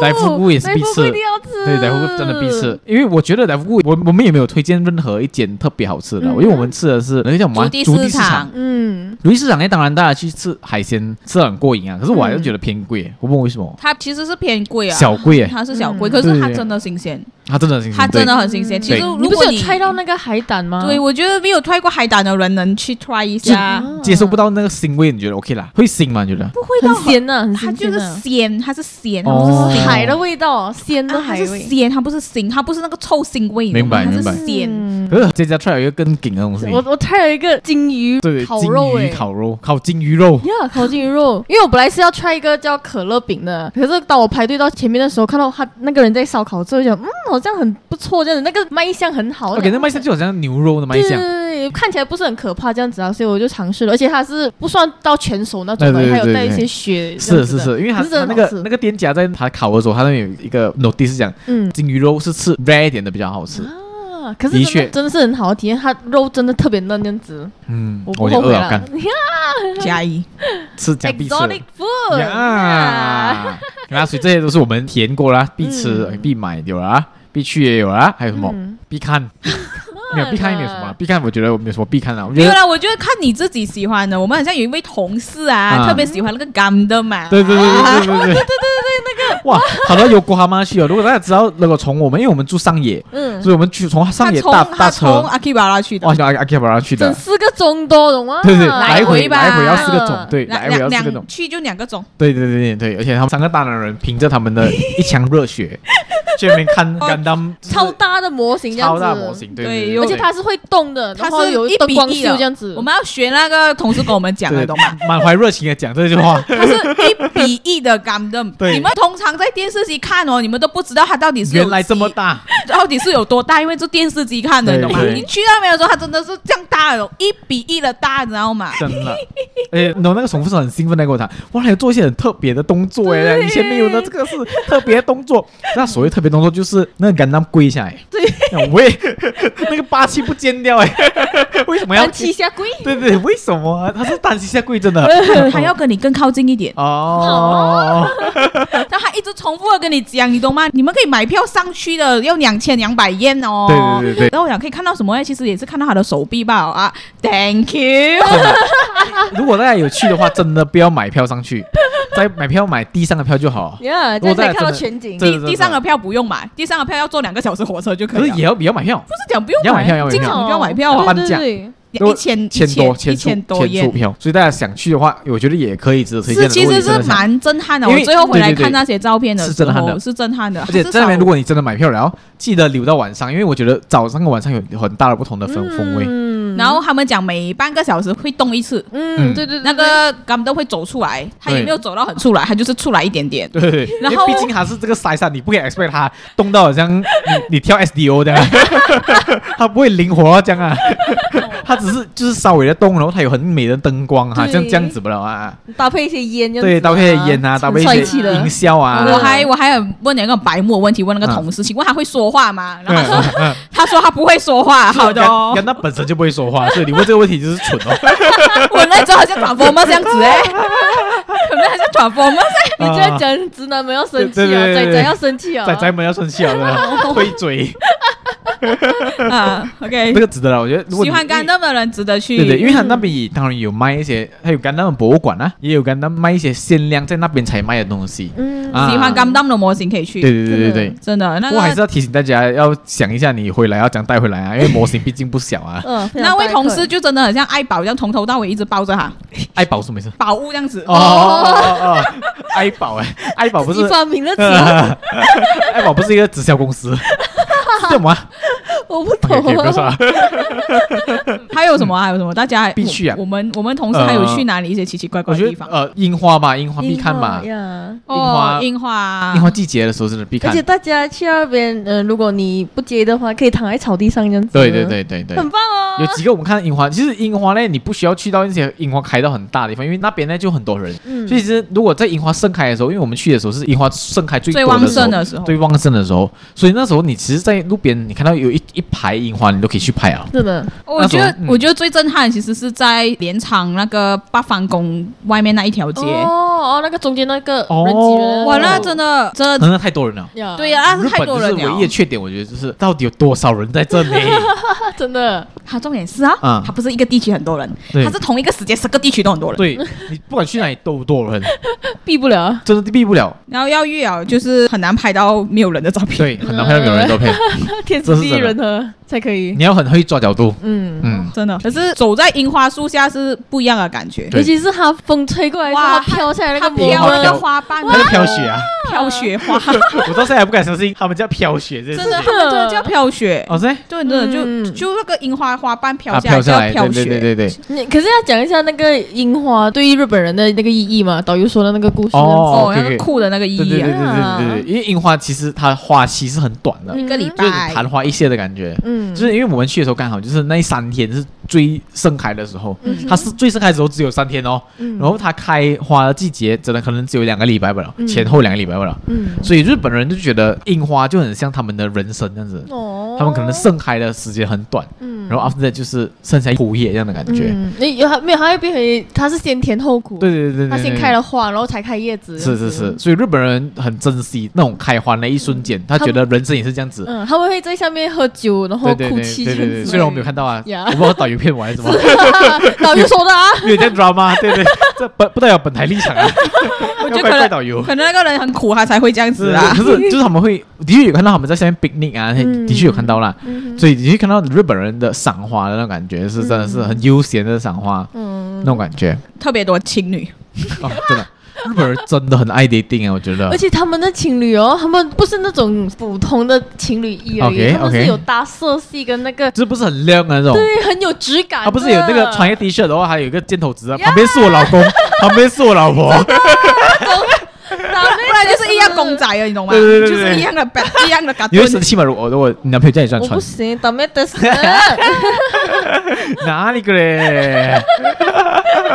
大福菇，也是必吃大福菇一定要吃，对，来福菇真的必吃，因为我觉得来福菇，我我们也没有推荐任何一间特别好吃的，嗯。因为我们吃的是那个叫什么啊？竹地市场。嗯，竹地市场呢，当然大家去吃海鲜吃得很过瘾啊，可是我还是觉得偏贵，我不知道为什么，它其实是偏贵啊，小贵。耶，它是小贵，嗯。可是它真的新鲜，它真的很新鲜它真的很新鲜。嗯其实对你不是有如果你猜到那个海胆吗？对，我觉得没有 try 过海胆的人能去 try 一下，接受不到那个腥味，你觉得 OK 啦？会腥吗？你觉得？不会到很鲜呐，很它就是新鲜它是鲜，不是腥海的味道，鲜的海味。是鲜，它不是腥，它不是那个臭腥味，你懂吗明白明白鲜。嗯可是这家 try 有一个更顶的东西，我我 try 了一个金鱼对，金烤肉诶。鱼烤肉，烤金鱼肉，呀烤金鱼肉，因为我本来是要 try 一个叫可乐饼的，可是当我排队到前面的时候，看到他那个人在烧烤之后，就想嗯，好像很不错，这样子，那个卖相很好。OK，那卖相就好像牛肉的卖对相，对，看起来不是很可怕这样子啊，所以我就尝试了，而且它是不算到全熟那种的，还有带一些血。是是是，因为他可是那个那个店家在他烤的时候，他那边有一个 notice 是讲嗯。金鱼肉是吃 rare 一点的比较好吃。啊，可是的确。真的真的是很好的体验，它肉真的特别嫩这样子，嗯，我不后悔了。加一，吃这样必吃。的 Exotic food 呀，那所以这些都是我们体验过啦，必吃、嗯。必买有啦，必去也有啦，还有什么、嗯。必看？没有必看一点什么，必看我觉得我没有什么必看啦，我觉得没有啦，我觉得看你自己喜欢的。我们好像有一位同事啊，啊特别喜欢那个 Gundam 嘛。对对对对对对对对对那个哇，跑到有国蛤蟆去了。如果大家知道那个从我们，因为我们住上野，嗯，所以我们去从上他从野大大他从车，阿基巴拉去的哇，，阿阿 K 巴去的，整四个钟多，懂吗？对对，来来回回吧来回要四个钟，对，两来回要两四个钟两，去就两个钟。对对对对对，而且他们三个大男人凭着他们的一腔热血，去那边看哦干当超大的模型这样超子，大模型，对而且它是会动的，它是一有灯光比一的秀这样子。我们要学那个同事跟我们讲的，懂吗？满怀热情的讲这句话，它是一比一的 Gundam。对你们通常在电视机看哦，你们都不知道它到底是原来这么，大，到底是有多大，因为是电视机看的，你懂吗？你去那边的时候，它真的是这样大的，一比一的大，你知道吗？真的。而且然后那个重复是很兴奋的跟我讲，哇，还有做一些很特别的动作哎，以前没有的，这个是特别动作。那所谓特别动作就是那个干当跪下来，对，喂，那个霸气不见掉哎，为什么要单膝下跪，对对，为什么啊？他是单膝下跪，真的。他要跟你更靠近一点，哦，但他一直重复的跟你讲，你懂吗？你们可以买票上去的，要两千两百 yen 哦。对对对对然后我想可以看到什么呢？其实也是看到他的手臂吧。啊，Thank you。如果大家有去的话，真的不要买票上去，真在买票买地上的票就好。呀，这样可以看到全景。地地上的票不用买，第三个票要坐两个小时火车就可以。可是也要也要买票，不是讲不用买票，要买票，经常就要买票啊，半价。一千一千千多，一千多出票，所以大家想去的话，我觉得也可以值得推荐。是，其实是蛮震撼的。我最后回来看那些照片的时候，是震撼的，是震撼的。而且在那边，如果你真的买票了，记得留到晚上，因为我觉得早上跟晚上有很大的不同的风风味。嗯，然后他们讲每半个小时会动一次。嗯，对对，那个他们都会走出来，他也没有走到很出来，他就是出来一点点。对对，然后毕竟还是这个塞山，你不可以 expect 他动到好像你你跳 SDO 这样，他不会灵活这样啊，他只是就是稍微。鬼在动，然后它有很美的灯光哈，像这样子不了啊，搭配一些烟，对，搭配一些烟啊，搭配一些音效啊。我还我还有问两个白目问题，问那个同事，请问他会说话吗？然后他说他说他不会说话，好的哦，那本身就不会说话，所以你问这个问题就是蠢哦。我那时候好像转风吗？这样子哎，可能还是转风吗？你这样讲直男们要生气啊，仔仔要生气啊，仔仔们要生气啊，会 嘴。啊，OK，这个值得了，我觉得喜欢干 u 的人值得去。对对，因为他那边当然有卖一些，还有干 u 博物馆啊，也有干 u 卖一些限量在那边才卖的东西。嗯，喜欢干 u 的模型可以去。对对对对对，真的。那我还是要提醒大家，要想一下你回来要怎样带回来啊，因为 模型毕竟不小啊。嗯，那位同事就真的很像爱宝一样，从头到尾一直抱着他。爱宝是没事，宝物这样子。哦哦哦，爱宝哎，爱宝不是发明了爱宝不是一个直销公司。干嘛？我不懂。还有什么？还有什么？大家必去啊！我们我们同事还有去哪里一些奇奇怪怪的地方？呃，樱花吧，樱花必看嘛。樱花，樱花，樱花季节的时候真的必看。而且大家去那边，呃，如果你不接的话，可以躺在草地上这样子。对对对对对，很棒哦。有几个我们看樱花，其实樱花呢，你不需要去到那些樱花开到很大的地方，因为那边呢就很多人。嗯。所以其实如果在樱花盛开的时候，因为我们去的时候是樱花盛开最旺盛的时候，最旺盛的时候，所以那时候你其实，在路边你看到有一一排樱花，你都可以去拍啊。是的，我觉得我觉得最震撼其实是在镰仓那个八方宫外面那一条街。哦哦，那个中间那个人挤人，哇，那真的真的真的太多人了。对呀，那是太多人了。唯一的缺点，我觉得就是到底有多少人在这里？真的，它重点是啊，它不是一个地区很多人，它是同一个时间十个地区都很多人。对，你不管去哪里都多人，避不了，真的避不了。然后要遇啊，就是很难拍到没有人的照片。对，很难拍到没有人的照片。天时地利人和 uh, 才可以。你要很会抓角度。嗯嗯，真的。可是走在樱花树下是不一样的感觉，尤其是它风吹过来，哇，飘下来那个飘那个花瓣，它是飘雪啊，飘雪花。我到现在还不敢相信，他们叫飘雪，真的，他们真的叫飘雪。哦，对，对，真的就就那个樱花花瓣飘下来叫飘雪，对对对。你可是要讲一下那个樱花对于日本人的那个意义嘛？导游说的那个故事哦，那个酷的那个意义。啊对对对对对，因为樱花其实它花期是很短的，一个礼拜，昙花一现的感觉。嗯，就是因为我们去的时候刚好就是那三天是最盛开的时候，它是最盛开的时候只有三天哦。然后它开花的季节真的可能只有两个礼拜不了，前后两个礼拜不了。嗯，所以日本人就觉得樱花就很像他们的人生这样子。哦，他们可能盛开的时间很短。嗯，然后 after that 就是剩下枯叶这样的感觉。嗯，你有没有它会变成它是先甜后苦？对对对，它先开了花，然后才开叶子。是是是，所以日本人很珍惜那种开花那一瞬间，他觉得人生也是这样子。嗯，他们会在下面喝酒，然后哭泣。对对对，虽然我没有看到啊，我不知道导游骗我还是什么。导游说的啊，有点 drama，对对，这不不代表本台立场啊。我觉得可能导游，可能那个人很苦，他才会这样子啊。不是，就是他们会的确有看到他们在下面 picnic 啊，的确有看到啦。所以你会看到日本人的赏花的那种感觉，是真的是很悠闲的赏花，嗯，那种感觉。特别多情侣哦，真的。日本人真的很爱 dating 啊，我觉得。而且他们的情侣哦，他们不是那种普通的情侣衣而已，他们是有搭色系跟那个，这不是很亮的那种，对，很有质感。他不是有那个穿一个 T 恤的话，还有一个箭头子啊，旁边是我老公，旁边是我老婆，不然就是一样公仔啊，你懂吗？对对对，就是一样的，一样的感觉。你会生气吗？如果如果你男朋友叫你这样穿，不行，倒霉的死。哪里个嘞？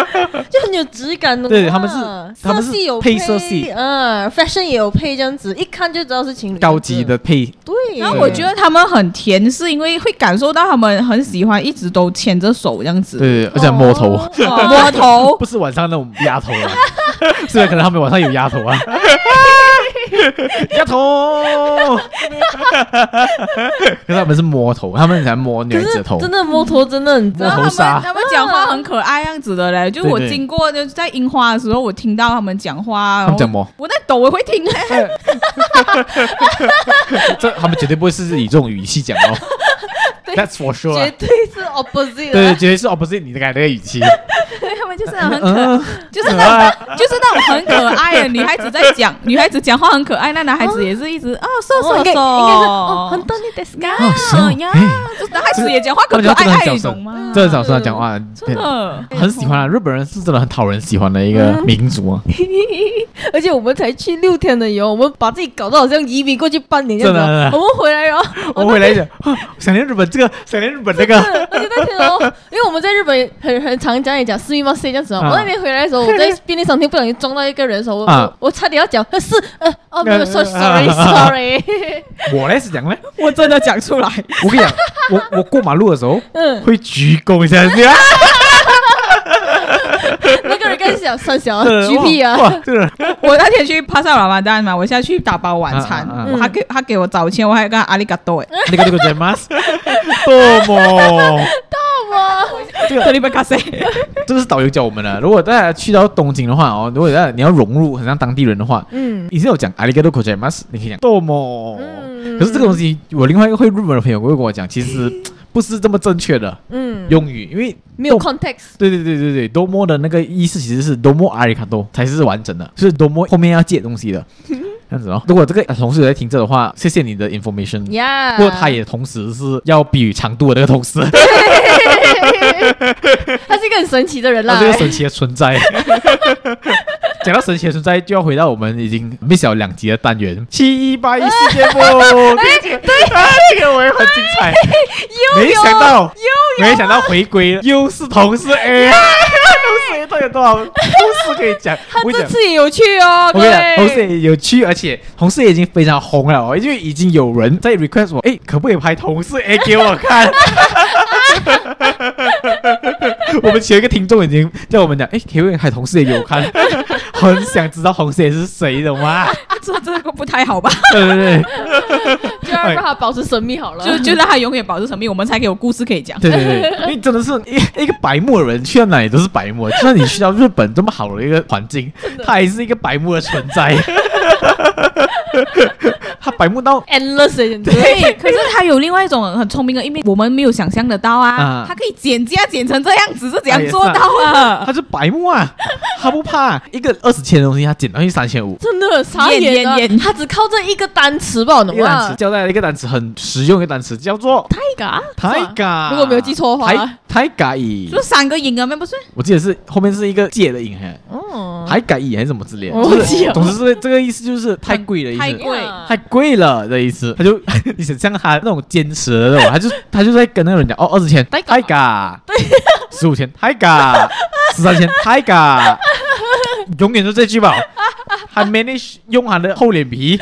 就很有质感的，对，他们是他们是有配色系，嗯，fashion 也有配这样子，一看就知道是情侣，高级的配。对，然后我觉得他们很甜，是因为会感受到他们很喜欢，一直都牵着手这样子。对，而且摸头，摸头，不是晚上那种压头啊，虽然可能他们晚上有压头啊。丫头。可 是他们是摸头，他们想摸女孩子的头，真的摸头真的很摸头杀。他们讲话很可爱样子的嘞，就我经过就在樱花的时候，我听到他们讲话。他们讲么？我在抖，我会听嘞。这他们绝对不会是以这种语气讲哦。That's for sure。绝对是 opposite。对，绝对是 opposite。你的改那个语气。就是很可，就是那种，就是那种很可爱的女孩子在讲，女孩子讲话很可爱，那男孩子也是一直哦，瘦瘦瘦，应该是哦，很多你的 sky 呀，男孩子也讲话可可爱爱，懂吗？真的小声讲话，真的很喜欢啊！日本人是真的很讨人喜欢的一个民族啊。而且我们才去六天的游，我们把自己搞得好像移民过去半年这样子。我们回来哦，我们回来 讲，想念日本这个，想念日本这个。而且那天哦，因为我们在日本很很常讲也讲私密吗？这样子哦。我那天回来的时候，我在 便利商店不小心撞到一个人的时候，我我差点要讲，是呃哦没有说 sorry sorry。我呢是讲呢，我真的讲出来。我跟你讲，我我过马路的时候，嗯，会鞠躬一下。那个人更小，算小橘皮啊！我那天去帕萨拉玛丹嘛，我现在去打包晚餐，我还给他给我找钱，我还跟阿里嘎多哎，阿里嘎多在吗？多么多么，这个里卡塞，这个是导游教我们的。如果大家去到东京的话哦，如果大家你要融入很像当地人的话，嗯，以前有讲阿里嘎多口在吗？你可以讲多么，可是这个东西，我另外一个会日本的朋友会跟我讲，其实。不是这么正确的，嗯，用语，因为没有 context。对对对对对，多么的那个意思其实是多么阿里卡多才是完整的，就是多么后面要借东西的，这样子哦。如果这个同事有在听着的话，谢谢你的 information。呀，不过他也同时是要比喻长度的那个同事。他是一个很神奇的人啦，他是一个神奇的存在。讲到神奇的存在，就要回到我们已经 miss 了两集的单元七一八一事件簿。对，这个我也很精彩。没想到，没想到回归了，又是同事 A。同事 A 到底有多少故事可以讲？他这次也有趣哦。我跟你讲，同事也有趣，而且同事已经非常红了哦，因为已经有人在 request 我，哎，可不可以拍同事哎给我看？我们前一个听众已经叫我们讲，哎，可不可以拍同事给我看？很想知道红色是谁的吗？这这个不太好吧？对对对，就要让他保持神秘好了，就就让他永远保持神秘，我们才可以有故事可以讲。对对对，因为真的是一一个白目的人，去到哪里都是白目。就算你去到日本这么好的一个环境，他还是一个白目的存在。他白目到 endless，对，可是他有另外一种很聪明的一面，我们没有想象得到啊。他可以剪价剪成这样子，是怎样做到啊？他是白目啊，他不怕一个二十千的东西，他剪到去三千五，真的傻眼了。他只靠这一个单词吧？一个单词交代了一个单词，很实用的单词，叫做泰嘎泰嘎。如果没有记错的话，泰嘎伊，就三个音啊？那不是？我记得是后面是一个借的音，哦，泰嘎伊还是什么之类的？我记得，总之是这个意思，就是太贵了，意思。太贵，太贵了的意思。他就 你想像他那种坚持的那种，他就他就在跟那个人讲，哦，二十千太嘎，对，十五千太嘎，十三千太嘎，永远都这句吧。还 manage 用他的厚脸皮，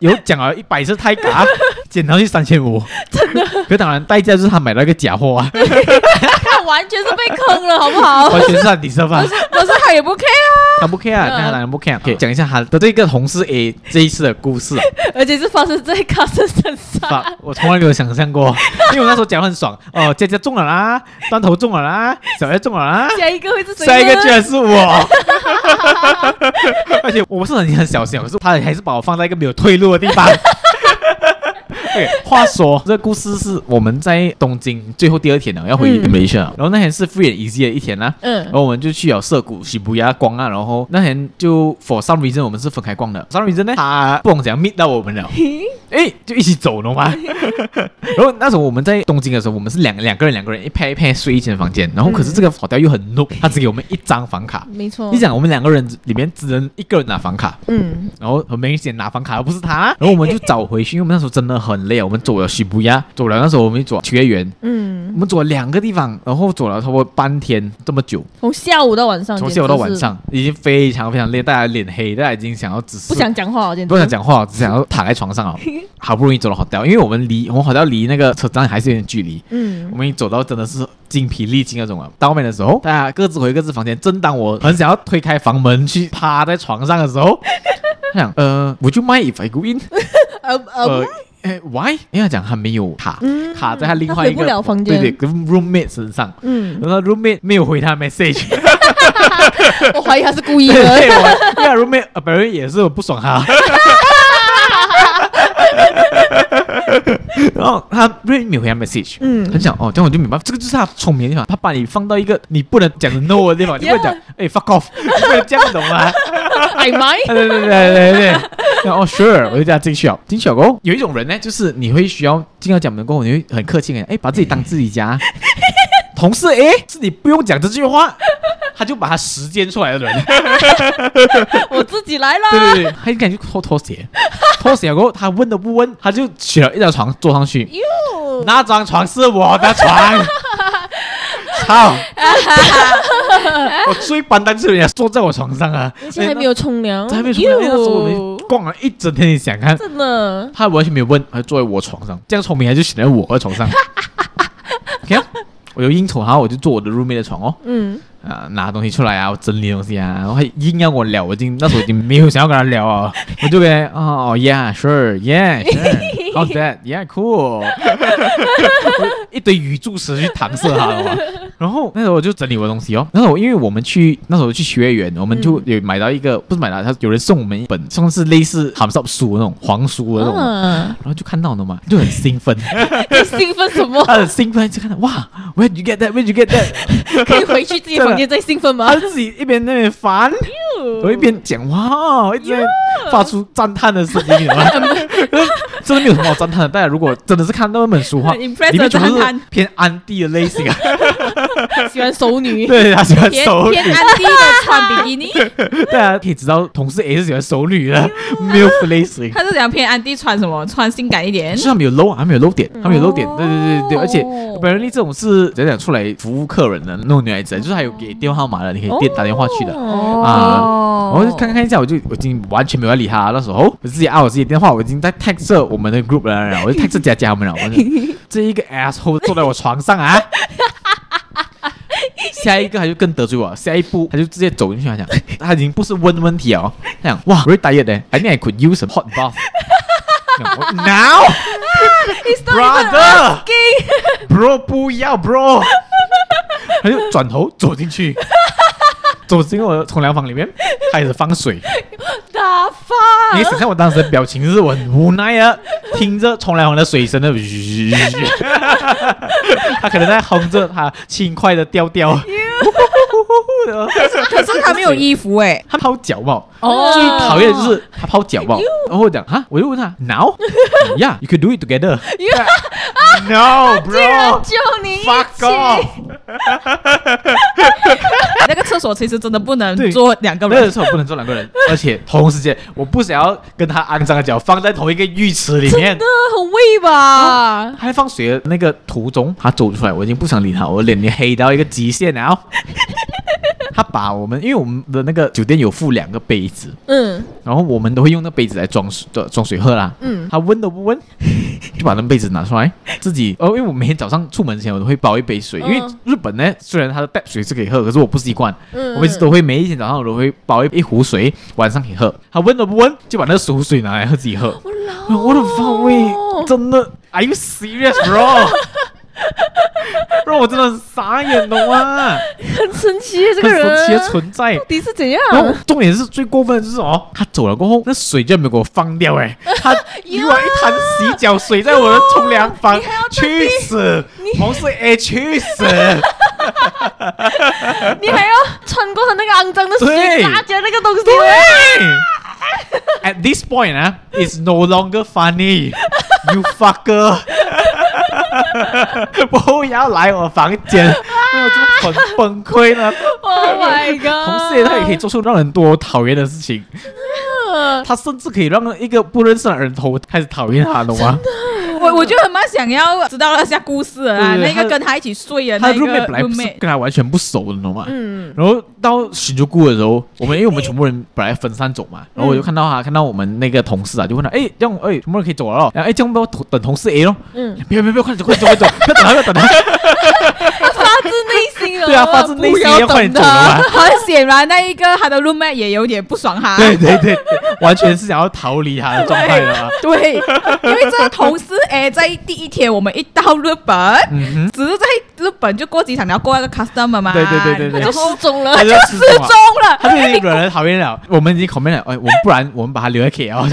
有讲了一百次太嘎，减到去三千五，真的。可当然代价就是他买了一个假货啊，他完全是被坑了，好不好？完全是他底色饭，可是他也不 care 啊，他不 care 啊，他当然不 care。可以讲一下他的这个同事 A 这一次的故事，而且是发生在卡森身上，我从来没有想象过，因为我那时候讲很爽。哦，佳佳中了啦，端头中了啦，小叶中了啦，下一个会是谁？下一个居然是我，而且我是很很小心，可是他还是把我放在一个没有退路的地方。对，话说这个故事是我们在东京最后第二天了，要回 Malaysia，然后那天是 free and easy 的一天啦。嗯，然后我们就去了涩谷、涩谷呀逛啊，然后那天就 for some reason 我们是分开逛的。some reason 呢，他不懂怎样 meet 到我们了，哎，就一起走了嘛。然后那时候我们在东京的时候，我们是两两个人两个人一拍一拍睡一间房间，然后可是这个 hotel 又很 noob，他只给我们一张房卡。没错，你想我们两个人里面只能一个人拿房卡，嗯，然后很明显拿房卡而不是他，然后我们就找回去，因为我们那时候真的很累，我们走了涩谷呀，走了那时候我们走秋叶原，嗯，我们走了两个地方，然后走了差不多半天这么久，从下午到晚上，从下午到晚上已经非常非常累，大家脸黑，大家已经想要只是不想讲话，不想讲话，只想要躺在床上啊，好不容易走了 hotel，因为我们离我们 hotel 离那个车站还是有点距离，嗯，我们已经走到真的是精疲力尽那种了。到后面的时候，大家各自回各自房间，正当我很想要推开房门 去趴在床上的时候。他讲呃，Would you mind if I go in？呃呃，哎，Why？因为他讲他没有卡，卡在他另外一个对对，跟 roommate 身上。嗯，然后 roommate 没有回他 message。我怀疑他是故意的。对，我因为 roommate 本人也是不爽他。然后他 read 没回他 message，嗯，很想哦，这样我就明白，这个就是他聪明的地方，他把你放到一个你不能讲的 no 的地方，你会讲哎 fuck off，你不能这样懂吗？I？might，对对对对。对对，哦 sure，我就这样进去了，进去了过后，有一种人呢，就是你会需要进到讲门过后，你会很客气的，哎，把自己当自己家，同事哎，是你不用讲这句话。他就把他时间出来的人，我自己来了。对对对，他应该就脱拖鞋，脱鞋过后他问都不问，他就取了一张床坐上去。哟，那张床是我的床。操！我最笨蛋就是人家坐在我床上啊，而且还没有冲凉，还没有冲凉。那时候我们逛了一整天，你想看？真的，他完全没有问，他坐在我床上，这样聪明，他就选在我的床上。看，我有应酬，然后我就坐我的 roommate 的床哦。嗯。啊拿东西出来啊我整理东西啊然后还硬要我聊我已经那时候已经没有想要跟他聊啊我就跟啊哦 yes sure yes sure，Yeah，Sure，Yeah，Sure，How's that？Yeah，Cool，一堆语助词去搪塞他 了嘛。然后那时候我就整理我的东西哦，那时候因为我们去那时候去学员，我们就有买到一个，不是买到，他有人送我们一本，算是类似咸湿书那种黄书的那种，然后就看到了嘛，就很兴奋，兴奋什么？他很兴奋，就看到哇，Where did you get that？Where did you get that？可以回去自己房。间再兴奋吗？他自己一边那边翻，我一边讲哇，一直在发出赞叹的声音，真的没有什么好赞叹的。大家如果真的是看到那本书的话，里面全部是偏安迪的类型啊，喜欢熟女，对他喜欢熟女，偏安迪的穿比基尼，大家可以知道同事 A 是喜欢熟女的，没有类型。他是讲偏安迪穿什么？穿性感一点，是他们有露，还没有露点，他们有露点，对对对对，而且本人力这种是讲讲出来服务客人的那种女孩子，就是还有给电话号码的，你可以电打电话去的啊。我就看看一下，我就我已经完全没有理他。那时候我自己按我自己电话，我已经在 text 我们的 group 了，我就 text 佳佳他们了。这一个 asshole 坐在我床上啊！下一个他就更得罪我，下一步他就直接走进去，他讲 他已经不是问问题哦，他讲哇，very tired 的，I think I could use a hot bath now。Brother，bro 不要 bro。他就转头走进去，走进我的冲凉房里面，开始放水。大发，你想象我当时的表情，就是我很无奈啊，听着冲凉房的水声的，他可能在哼着他轻快的调调。可是他没有衣服哎，他泡脚帽。哦，最讨厌的就是他泡脚帽。然后我讲哈，我就问他，Now，Yeah，you could do it together。No，bro，救你，fuck off。那个厕所其实真的不能坐两个人，那个厕所不能坐两个人，而且同时间我不想要跟他肮脏的脚放在同一个浴池里面，真的很味吧？还放水的那个途中，他走出来，我已经不想理他，我脸已经黑到一个极限了。他把我们，因为我们的那个酒店有附两个杯子，嗯，然后我们都会用那杯子来装水的，装水喝啦，嗯，他问都不问，就把那杯子拿出来，自己，哦，因为我每天早上出门前我都会煲一杯水，因为日本呢，虽然它的带水是可以喝，可是我不习惯，嗯，我每次都会每一天早上我都会煲一一壶水，晚上可以喝，他问都不问，就把那个熟水拿来喝自己喝，我的妈喂，真的，Are you serious, bro？让我真的很傻眼了哇？很神奇，这个人神奇的存在，到底是怎样？然后重点是最过分的就是哦，他走了过后，那水就没有给我放掉哎，他溢了一滩洗脚水在我的冲凉房，去死！同事 A 去死！你还要穿过他那个肮脏的水，擦掉那个东西。对，At this point 啊，it's no longer funny, you fucker。不要来我房间，我就很崩溃了。Oh my god！同时他也可以做出让人多讨厌的事情，他甚至可以让一个不认识的人头开始讨厌他，懂吗？我我就很蛮想要知道那些故事啊，那个跟他一起睡的那个 roommate 本来跟他完全不熟你，懂吗？嗯。然后到新竹谷的时候，我们因为我们全部人本来分散走嘛，然后我就看到他，看到我们那个同事啊，就问他，哎，这样，哎，全部人可以走了哦，哎，这样不要等同事 A 咯？嗯。不要不要不要，快点走快点走快点走，不要等他不要等他。发自内心。了。对啊，发自内心要快点走。很显然，那一个他的 roommate 也有点不爽他。对对对，完全是想要逃离他的状态了。对，因为这个同事 哎，在第一天我们一到日本，嗯、只是在日本就过机场，你要过那个 customer 嘛。对对对对对，就失踪了，他就失踪了，他就惹人讨厌了。我们已经 comment 了，哎，我们不然 我们把他留在 KL，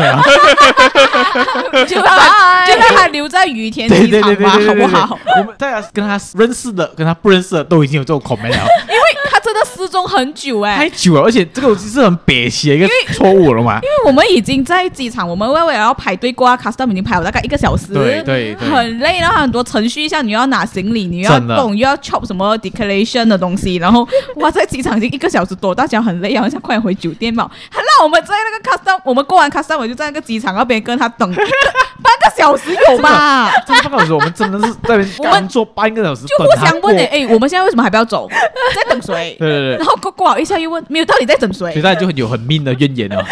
就他就让他留在羽田机场吧，好不好？我们大家跟他认识的，跟他不认识的，都已经有这种 comment 了。因为他真的失踪很久哎，太久了，而且这个是很憋气的一个错误了嘛。因为我们已经在机场，我们为为了要排队过 custom 已经排了大概一个小时，对对，很累，然后很多程序，像你要拿行李，你要动，又要 chop 什么 declaration 的东西，然后哇，在机场已经一个小时多，大家很累，然后想快回酒店嘛。还让我们在那个 custom，我们过完 custom，我就在那个机场那边跟他等 半个小时有吧？这半个小时，我们真的是在工作半个小时，就互相问哎，哎，我们现在为什么还不要走？在等谁？对对对，然后过过好一下又问，没有，到底在等谁？所以大家就很有很 min 的怨言了。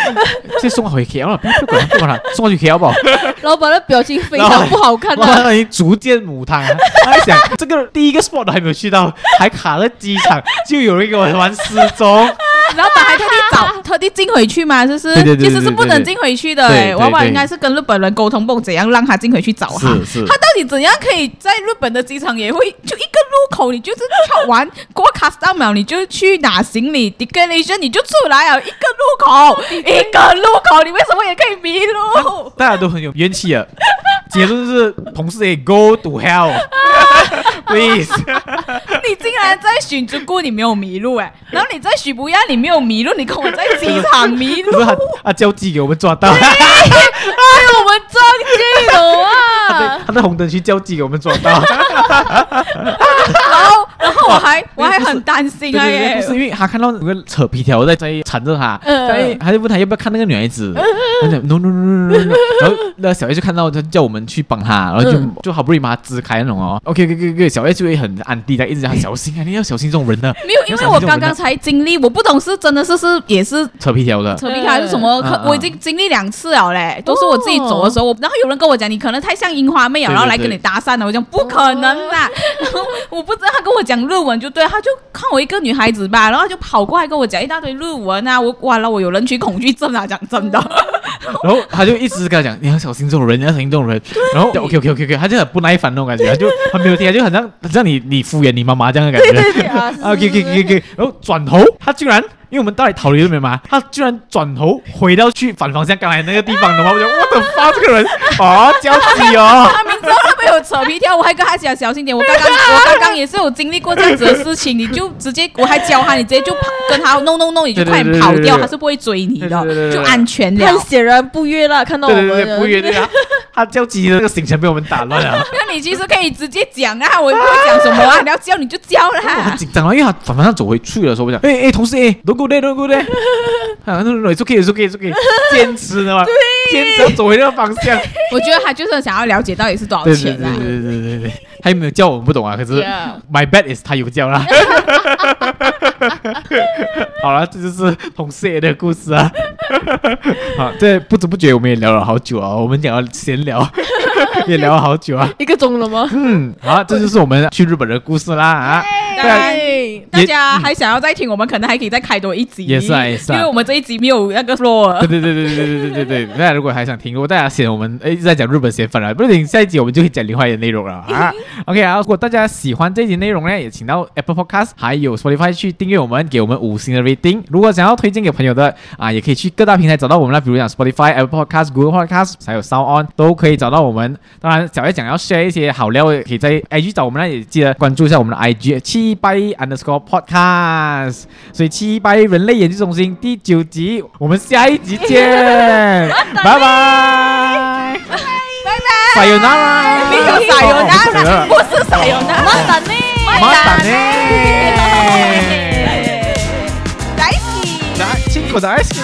先送回 KL 了，不要管，不管他，送回去 KL 吧。老板的表情非常不好看，老板已经逐渐母汤。他在想，这个第一个 spot 还没有去到，还卡在机场，就有人给我玩失踪。老板还特地找，特地进回去嘛？就是，其实是不能进回去的。哎，老板应该是跟日本人沟通，不怎样让他进回去找他。他到底怎样可以在日本的机场也会就一个路口，你就是跳完过 custom 你就去拿行李，declaration 你就出来啊，一个路口，一个路口，你为什么也可以迷路？大家都很有怨气啊。结论是同事也 go to hell。Please，你竟然在寻竹谷你没有迷路哎，然后你在许不亚你没有迷路，你跟我在机场迷路。他他交机给我们抓到，哎，我们撞机了啊！他在红灯区交际给我们抓到，然后然后我还我还很担心哎，不是因为他看到有个扯皮条在在缠着他，在他就问他要不要看那个女孩子，no no no no no，然后那小 A 就看到他叫我们去帮他，然后就就好不容易把他支开那种哦，OK OK OK OK，小 A 就会很安定的一直讲小心啊，你要小心这种人的。没有，因为我刚刚才经历，我不懂是真的是是也是扯皮条的，扯皮条还是什么？我已经经历两次了嘞，都是我自己走的时候，然后有人跟我讲你可能太像樱花妹了，然后来跟你搭讪了，我讲不可能啦，然后 我不知道他跟我讲日文就对，他就看我一个女孩子吧，然后就跑过来跟我讲一大堆日文啊，我完了我有人群恐惧症啊，讲真的。然后他就一直跟他讲你要小心这种人，你要小心这种人。然后 OK OK OK OK，他就很不耐烦那种感觉，他就他没有听，就很像很像你你敷衍你妈妈这样的感觉。啊 OK OK OK OK，然后转头他居然。因为我们到底逃离了没嘛？他居然转头回到去反方向刚才那个地方的话，我就我的发这个人啊，焦急哦！他明知道他没有扯皮跳，我还跟他讲小心点。我刚刚我刚刚也是有经历过这样子的事情，你就直接我还教他，你直接就跑跟他弄弄弄，你就快点跑掉，他是不会追你的，就安全了。很显然不约了，看到我们不约对啊，他焦急的那个行程被我们打乱了。那你其实可以直接讲啊，我也不会讲什么啊，你要叫你就叫啦。我很紧张啊，因为他反方向走回去的时候，我讲哎哎，同事哎，don't go there，don't go there。啊，那种也是可以，是可以，是可以坚持的嘛？对，坚持走回那个方向。我觉得他就是想要了解到底是多少钱啊。对对对对对，他有没有叫我们不懂啊？可是 my bad is 他有叫啦。好了，这就是同事的故事啊。好，这不知不觉我们也聊了好久啊，我们讲要闲聊，也聊了好久啊，一个钟了吗？嗯，好，这就是我们去日本的故事啦啊。对，大家还想要再听，我们可能还可以再开多一集。也是啊，也是啊，因为我们这一集没有那个 floor。对对对对对对对对对，大家如果还想听，如果大家嫌我们诶一直在讲日本嫌烦了，不行，下一集我们就可以讲另外一点内容了 啊。OK 啊，如果大家喜欢这一集内容呢，也请到 Apple Podcast 还有 Spotify 去订阅我们，给我们五星的 rating。如果想要推荐给朋友的啊，也可以去各大平台找到我们啦，比如讲 Spotify、Apple Podcast、Google Podcast，还有 Sound On 都可以找到我们。当然，小叶讲要 share 一些好料，可以在 IG 找我们，那也记得关注一下我们的 IG 七八 underscore podcast。所以七八人类研究中心第九集，我们下一集见，拜拜，拜拜，拜拜，撒由那拉，没有撒由那拉，不是撒由那拉，马达呢，马达呢，大好き，大，辛苦大好き。